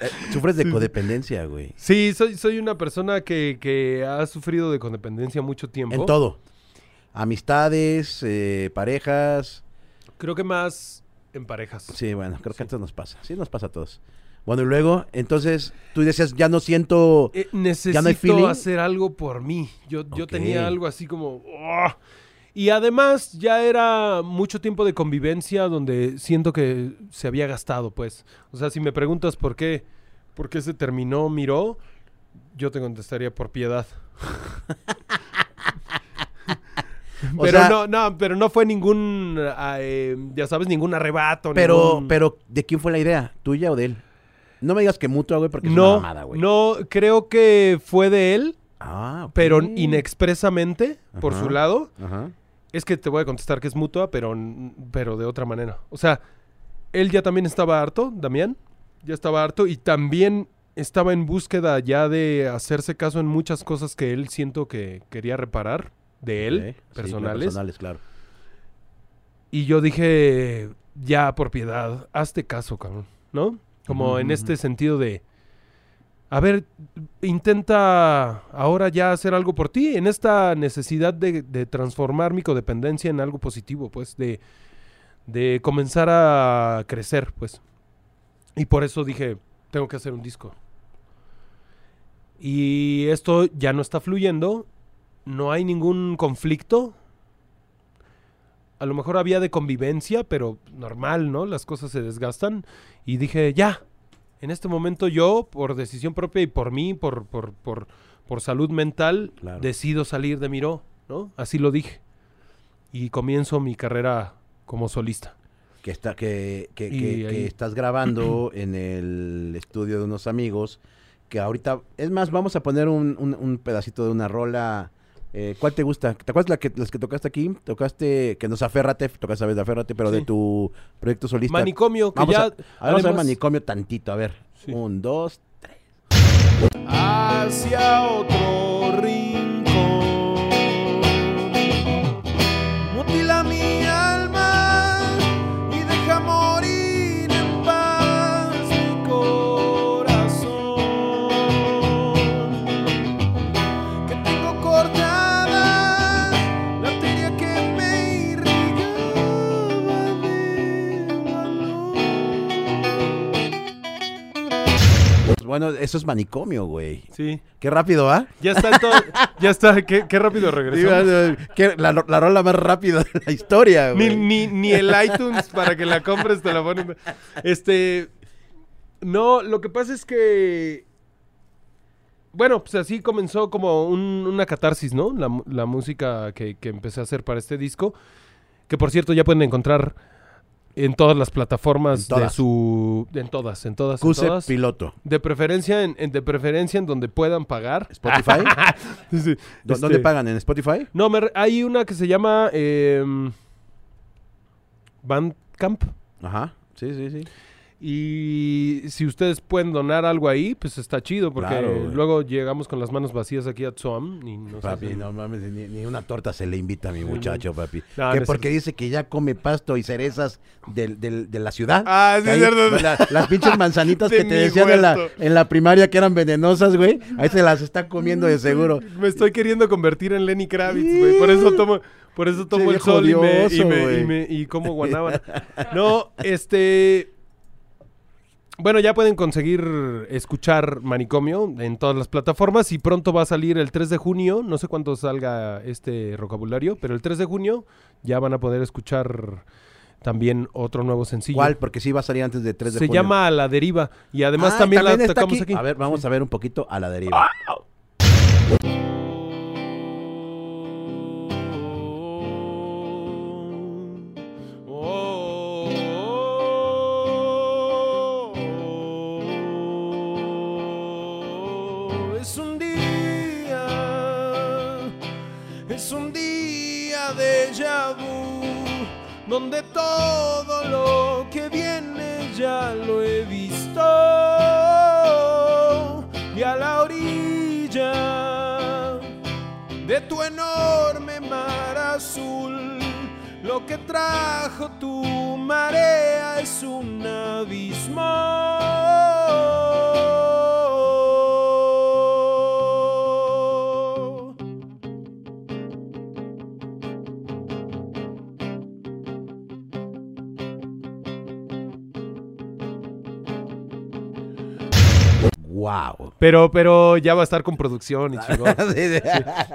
eh, sufres de codependencia, güey. Sí, soy, soy una persona que, que ha sufrido de codependencia mucho tiempo. En todo. Amistades, eh, parejas. Creo que más en parejas. Sí, bueno, creo que Sí. a todos nos pasa. Sí, nos pasa a todos. Bueno, y luego, entonces, tú decías, ya no siento... Eh, necesito feeling? hacer algo por mí. Yo, yo tenía algo así como... Y además ya era mucho tiempo de convivencia donde siento que se había gastado, pues. O sea, si me preguntas por qué, por qué se terminó Miró, yo te contestaría por piedad. O pero sea- no, no, pero no fue ningún, ah, eh, ya sabes, ningún arrebato. Pero, ningún- pero, ¿de quién fue la idea? ¿Tuya o de él? No me digas que mutua, güey, porque es no, una mamada, güey. no, creo que fue de él, Ah, pero inexpresamente por su lado. Ajá. Es que te voy a contestar que es mutua, pero, pero de otra manera. O sea, él ya también estaba harto, Damián, ya estaba harto y también estaba en búsqueda ya de hacerse caso en muchas cosas que él siento que quería reparar de él, Ok. Sí, claro, personales. personales, claro. Y yo dije, ya por piedad, hazte caso, cabrón, ¿no? Como en este sentido de, a ver, intenta ahora ya hacer algo por ti, en esta necesidad de, de transformar mi codependencia en algo positivo, pues, de, de comenzar a crecer, pues. Y por eso dije, tengo que hacer un disco. Y esto ya no está fluyendo, no hay ningún conflicto, a lo mejor había de convivencia, pero normal, ¿no? Las cosas se desgastan. Y dije, ya, en este momento yo, por decisión propia y por mí, por, por, por, por salud mental, Claro. decido salir de Miró, ¿no? Así lo dije. Y comienzo mi carrera como solista. Que, está, que, que, que- estás grabando en el estudio de unos amigos. Que ahorita, es más, vamos a poner un, un- un pedacito de una rola. Eh, ¿Cuál te gusta? ¿Te acuerdas la que, las que tocaste aquí? Tocaste, que nos aférrate, tocaste a ver aférrate, pero de tu proyecto solista. Manicomio, que Vamos ya... a, a ver, vamos a ver manicomio tantito, a ver. Sí. Un, dos, hacia otro rincón. Bueno, eso es manicomio, güey. Sí. Qué rápido, ¿ah? Ya está todo. ya está. Qué, qué rápido regresamos. la, la rola más rápida de la historia, güey. ni, ni el iTunes para que la compres te la ponen. Este. No, lo que pasa es que. Bueno, pues así comenzó como un- una catarsis, ¿no? La, música que, que empecé a hacer para este disco. Que por cierto ya pueden encontrar en todas las plataformas En de su. En todas, en todas, en Cuse todas. piloto. De preferencia en, en- de preferencia en donde puedan pagar. ¿Spotify? Sí, ¿Dó- este- ¿Dónde pagan? ¿En Spotify? No, me re- hay una que se llama em, Bandcamp. Ajá. Sí, sí, sí. Y si ustedes pueden donar algo ahí, pues está chido, porque Claro, luego llegamos con las manos vacías aquí a Tsoam. Y no Papi, no mames, ni, ni una torta se le invita a mi muchacho, papi. No, que no porque dice que ya come pasto y cerezas del- de la ciudad. Ah, sí, cierto. la- las pinches manzanitas De que te decían en la, en la primaria que eran venenosas, güey. Ahí se las está comiendo de seguro. Me estoy queriendo convertir en Lenny Kravitz, güey. Por eso tomo, por eso tomo el sol y, me, y, me- y me- y como guanábana. No, este... Bueno, ya pueden conseguir escuchar Manicomio en todas las plataformas y pronto va a salir el 3 de junio, no sé cuándo salga este vocabulario, pero el 3 de junio ya van a poder escuchar también otro nuevo sencillo. ¿Cuál? Porque sí va a salir antes de 3 de Se junio. llama A la deriva y además Ah, también, la está tocamos aquí. A ver, vamos a ver un poquito a la deriva. De vu, donde todo lo que viene ya lo he visto. Y a la orilla de tu enorme mar azul. Lo que trajo tu marea es un abismo. Wow. Pero, pero ya va a estar con producción y chingón.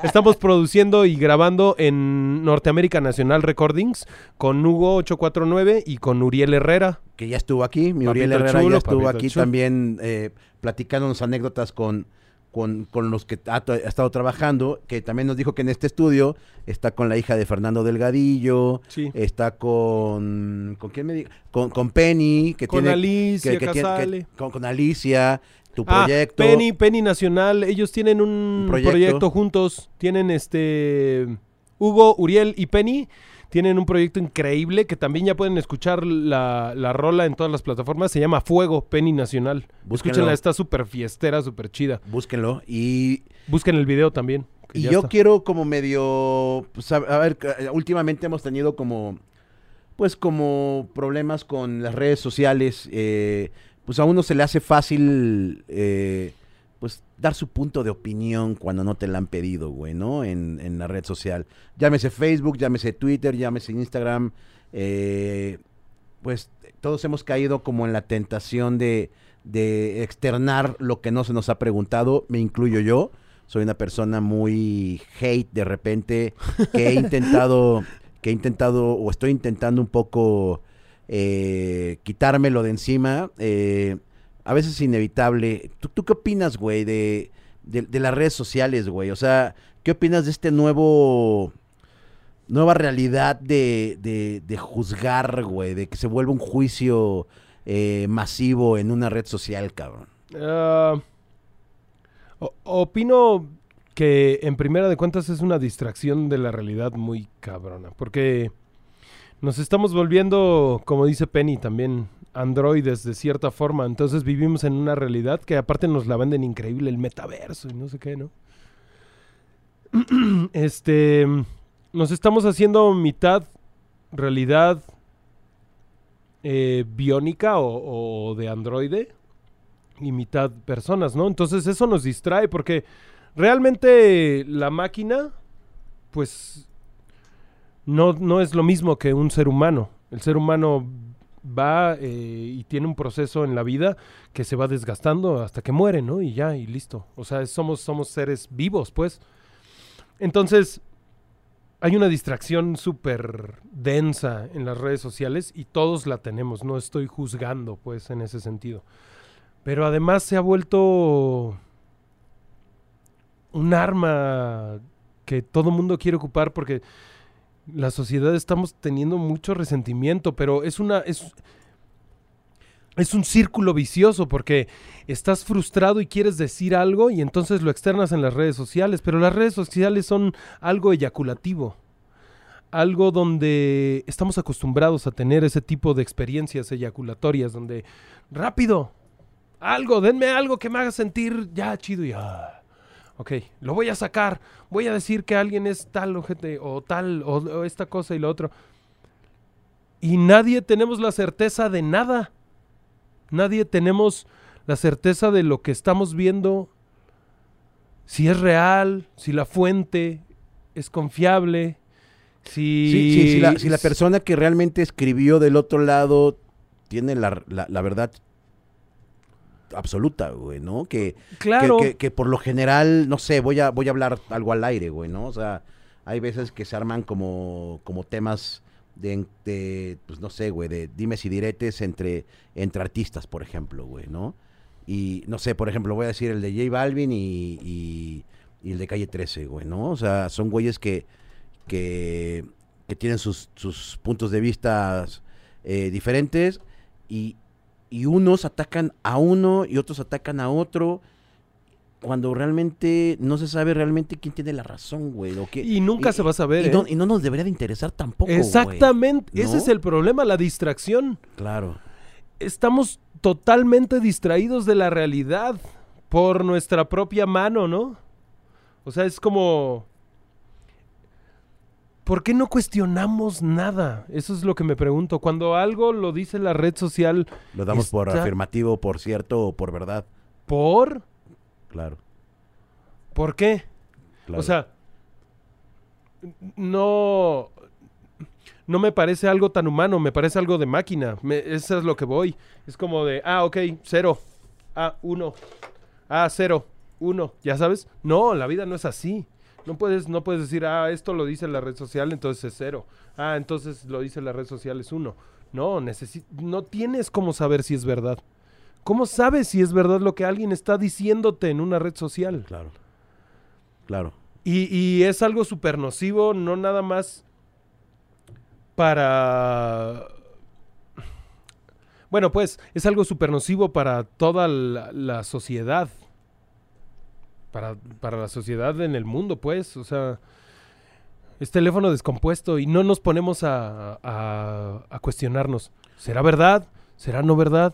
Estamos produciendo y grabando en Norteamérica Nacional Recordings con Hugo 849 y con Uriel Herrera. que ya estuvo aquí, mi Papito Uriel Herrera chulo, ya estuvo aquí chulo. también eh, platicándonos anécdotas con, con, con los que ha, estado trabajando, que también nos dijo que en este estudio está con la hija de Fernando Delgadillo, Sí. está con, ¿con quién me diga? Con, con Penny, que Con tiene... Alicia que- que tiene- que- Casale. con, con Alicia, tu Ah, proyecto. Penny, Penny Nacional, ellos tienen un, Un proyecto. proyecto. juntos, tienen este Hugo, Uriel y Penny tienen un proyecto increíble que también ya pueden escuchar la, la rola en todas las plataformas, se llama Fuego, Penny Nacional. Búsquenlo. Escúchenla, está súper fiestera, súper chida. Búsquenlo. Y Busquen el video también. Y yo está. quiero como medio, pues, a, a ver, últimamente hemos tenido como, pues como problemas con las redes sociales. eh, pues a uno se le hace fácil, eh, pues dar su punto de opinión cuando no te la han pedido, güey, ¿no? En, en la red social. Llámese Facebook, llámese Twitter, llámese Instagram. eh, pues todos hemos caído como en la tentación de, de externar lo que no se nos ha preguntado, me incluyo yo. Soy una persona muy hate de repente, que he intentado, que he intentado, o estoy intentando un poco eh, quitármelo de encima. eh, a veces es inevitable. ¿Tú, tú qué opinas, güey, de, de, las redes sociales, güey? O sea, ¿qué opinas de este nuevo nueva realidad de, de, juzgar, güey, de que se vuelva un juicio eh, masivo en una red social, cabrón. Ah, opino que en primera de cuentas es una distracción de la realidad muy cabrona, porque nos estamos volviendo, como dice Penny también, androides de cierta forma, entonces vivimos en una realidad que aparte nos la venden increíble, el metaverso y no sé qué, ¿no? este, nos estamos haciendo mitad realidad eh, biónica o, o de androide y mitad personas, ¿no? Entonces eso nos distrae porque realmente la máquina, pues, no, no es lo mismo que un ser humano. El ser humano va eh, y tiene un proceso en la vida que se va desgastando hasta que muere, ¿no? Y ya, y listo. O sea, somos, somos seres vivos, pues. Entonces, hay una distracción súper densa en las redes sociales y todos la tenemos, no estoy juzgando, pues, en ese sentido. Pero además se ha vuelto un arma que todo mundo quiere ocupar porque la sociedad estamos teniendo mucho resentimiento, pero es una es es un círculo vicioso porque estás frustrado y quieres decir algo y entonces lo externas en las redes sociales, pero las redes sociales son algo eyaculativo. Algo donde estamos acostumbrados a tener ese tipo de experiencias eyaculatorias donde rápido, algo, denme algo que me haga sentir ya chido y ah, ok, lo voy a sacar, voy a decir que alguien es tal ojete o tal o, esta cosa y lo otro. Y nadie tenemos la certeza de nada. Nadie tenemos la certeza de lo que estamos viendo, si es real, si la fuente es confiable, si... Sí, sí, si, la, si la persona que realmente escribió del otro lado tiene la- la verdad absoluta, güey, ¿no? Que, Claro. que, que- que por lo general, no sé, voy a, voy a hablar algo al aire, güey, ¿no? O sea, hay veces que se arman como, como temas de, de, pues no sé, güey, de dimes y diretes entre, entre artistas, por ejemplo, güey, ¿no? Y no sé, por ejemplo, voy a decir el de J Balvin y, y- y el de Calle 13, güey, ¿no? O sea, son güeyes que, que, que tienen sus, sus puntos de vista eh, diferentes y, y unos atacan a uno y otros atacan a otro cuando realmente no se sabe realmente quién tiene la razón, güey. o qué- Y nunca se va a saber, Y, no, ¿eh? y no nos debería de interesar tampoco, güey. Exactamente, ese ¿no? es el problema, la distracción. Claro. Estamos totalmente distraídos de la realidad por nuestra propia mano, ¿no? O sea, es como... ¿Por qué no cuestionamos nada? Eso es lo que me pregunto. Cuando algo lo dice la red social, Lo damos por afirmativo, por cierto o por verdad. ¿por? Claro. ¿Por qué? claro. O sea, no, no me parece algo tan humano, me parece algo de máquina. Me, eso es lo que voy. Es como de, ah, ok, cero. Ah, uno. Ah, cero. Uno. ¿Ya sabes? No, la vida no es así. No puedes, no puedes decir, ah, esto lo dice la red social, entonces es cero. Ah, entonces lo dice la red social, es uno. No, no tienes cómo saber si es verdad. ¿Cómo sabes si es verdad lo que alguien está diciéndote en una red social? Claro. Claro. Y, y es algo súper nocivo, no nada más para... Bueno, pues es algo súper nocivo para toda la, la sociedad. Para, para la sociedad en el mundo, pues. O sea, es teléfono descompuesto y no nos ponemos a, a- a cuestionarnos. ¿Será verdad? ¿Será no verdad?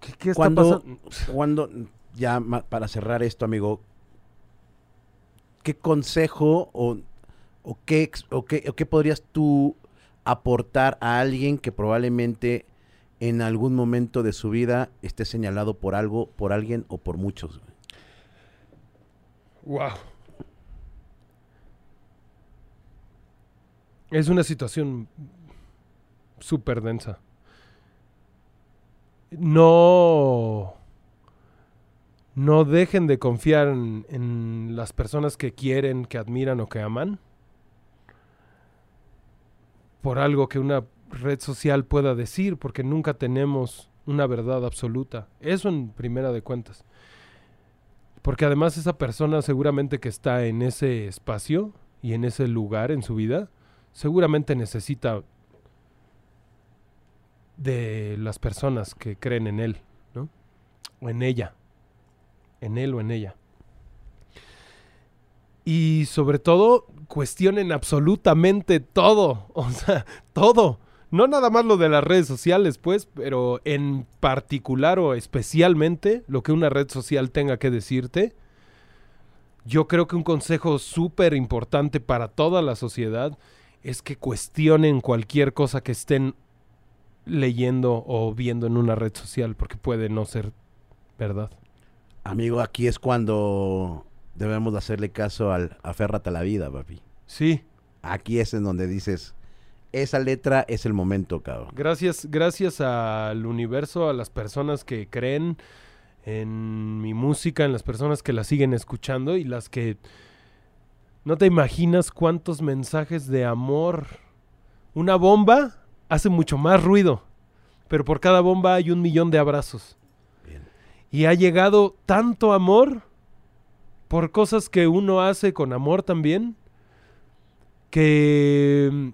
¿Qué, qué está Cuando- pasando? Cuando, ya para cerrar esto, amigo, ¿qué consejo o, o, qué, o, qué, o qué podrías tú aportar a alguien que probablemente en algún momento de su vida esté señalado por algo, por alguien o por muchos? Wow. Es una situación súper densa. No. No dejen de confiar en las personas que quieren, que admiran o que aman. Por algo que una red social pueda decir, porque nunca tenemos una verdad absoluta. Eso en primera de cuentas. Porque además esa persona seguramente que está en ese espacio y en ese lugar en su vida, seguramente necesita de las personas que creen en él, ¿no? O en ella. En él o en ella. Y sobre todo, cuestionen absolutamente todo. O sea, todo. No nada más lo de las redes sociales, pues, pero en particular o especialmente lo que una red social tenga que decirte. Yo creo que un consejo súper importante para toda la sociedad es que cuestionen cualquier cosa que estén leyendo o viendo en una red social, porque puede no ser verdad. Amigo, aquí es cuando debemos de hacerle caso al aférrate a la vida, papi. Sí, Aquí es en donde dices, esa letra es el momento, cabrón. Gracias, gracias al universo, a las personas que creen en mi música, en las personas que la siguen escuchando y las que no te imaginas cuántos mensajes de amor. Una bomba hace mucho más ruido, pero por cada bomba hay un millón de abrazos. Bien. Y ha llegado tanto amor por cosas que uno hace con amor también, que,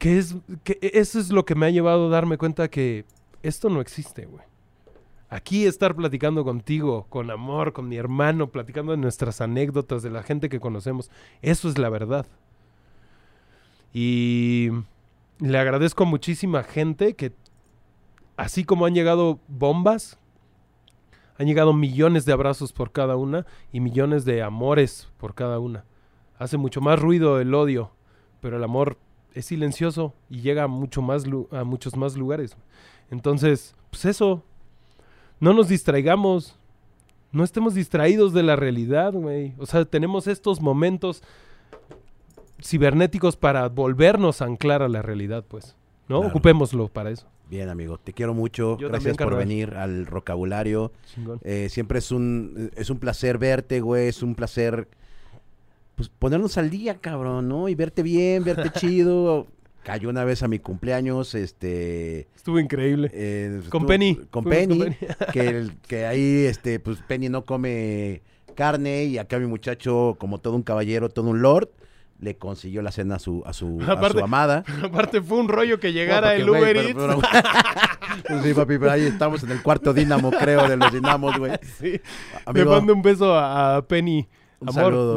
que, es, que eso es lo que me ha llevado a darme cuenta que esto no existe, güey. Aquí estar platicando contigo, con amor, con mi hermano, platicando de nuestras anécdotas, de la gente que conocemos, eso es la verdad. Y le agradezco a muchísima gente que, así como han llegado bombas, han llegado millones de abrazos por cada una y millones de amores por cada una. Hace mucho más ruido el odio, pero el amor es silencioso y llega a, mucho más a muchos más lugares. Entonces, pues eso, no nos distraigamos, no estemos distraídos de la realidad, güey. O sea, tenemos estos momentos cibernéticos para volvernos a anclar a la realidad, pues. ¿No? Claro. Ocupémoslo para eso. Bien, amigo, te quiero mucho. Yo Gracias por venir al vocabulario. Eh, siempre es un, es un placer verte, güey. Es un placer pues, ponernos al día, cabrón, ¿no? Y verte bien, verte chido. Cayó una vez a mi cumpleaños, este... Estuvo increíble. eh, Con Penny. Con Penny. con que, el- que ahí, este, pues Penny no come carne y acá mi muchacho, como todo un caballero, todo un lord, le consiguió la cena a su, a su, a Aparte- su amada. Aparte fue un rollo que llegara el Uber güey, Eats. pero- pero- Pues sí, papi, pero ahí estamos en el cuarto dínamo, creo, de los dinamos, güey. Sí. Le mando un beso a, a Penny. Un Amor. saludo.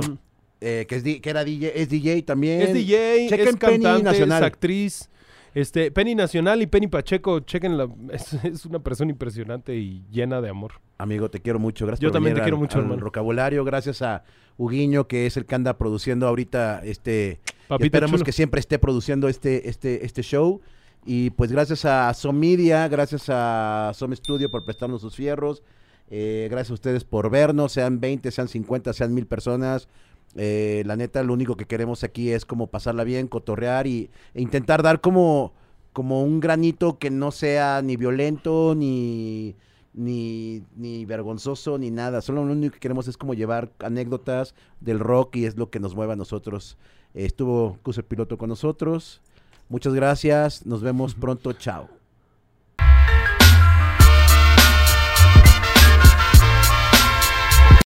Eh, que, es que era DJ, es DJ también. Es DJ, Chequen es Penny cantante, Nacional. es actriz. Este, Penny Nacional y Penny Pacheco, chequenla. Es, es una persona impresionante y llena de amor. Amigo, te quiero mucho. Gracias Yo por también venir te quiero al- mucho, al hermano. vocabulario. Gracias a Huguiño, que es el que anda produciendo ahorita este. Papito esperamos chulo. que siempre esté produciendo este, este, este show. Y pues gracias a Som Media, gracias a Som Studio por prestarnos sus fierros. Eh, gracias a ustedes por vernos, sean 20, sean 50, sean mil personas. Eh, la neta, lo único que queremos aquí es como pasarla bien, cotorrear y, e intentar dar como, como un granito que no sea ni violento, ni, ni, ni vergonzoso, ni nada. Solo lo único que queremos es como llevar anécdotas del rock y es lo que nos mueve a nosotros. Eh, estuvo Cus el Piloto con nosotros. Muchas gracias. Nos vemos pronto. Chao.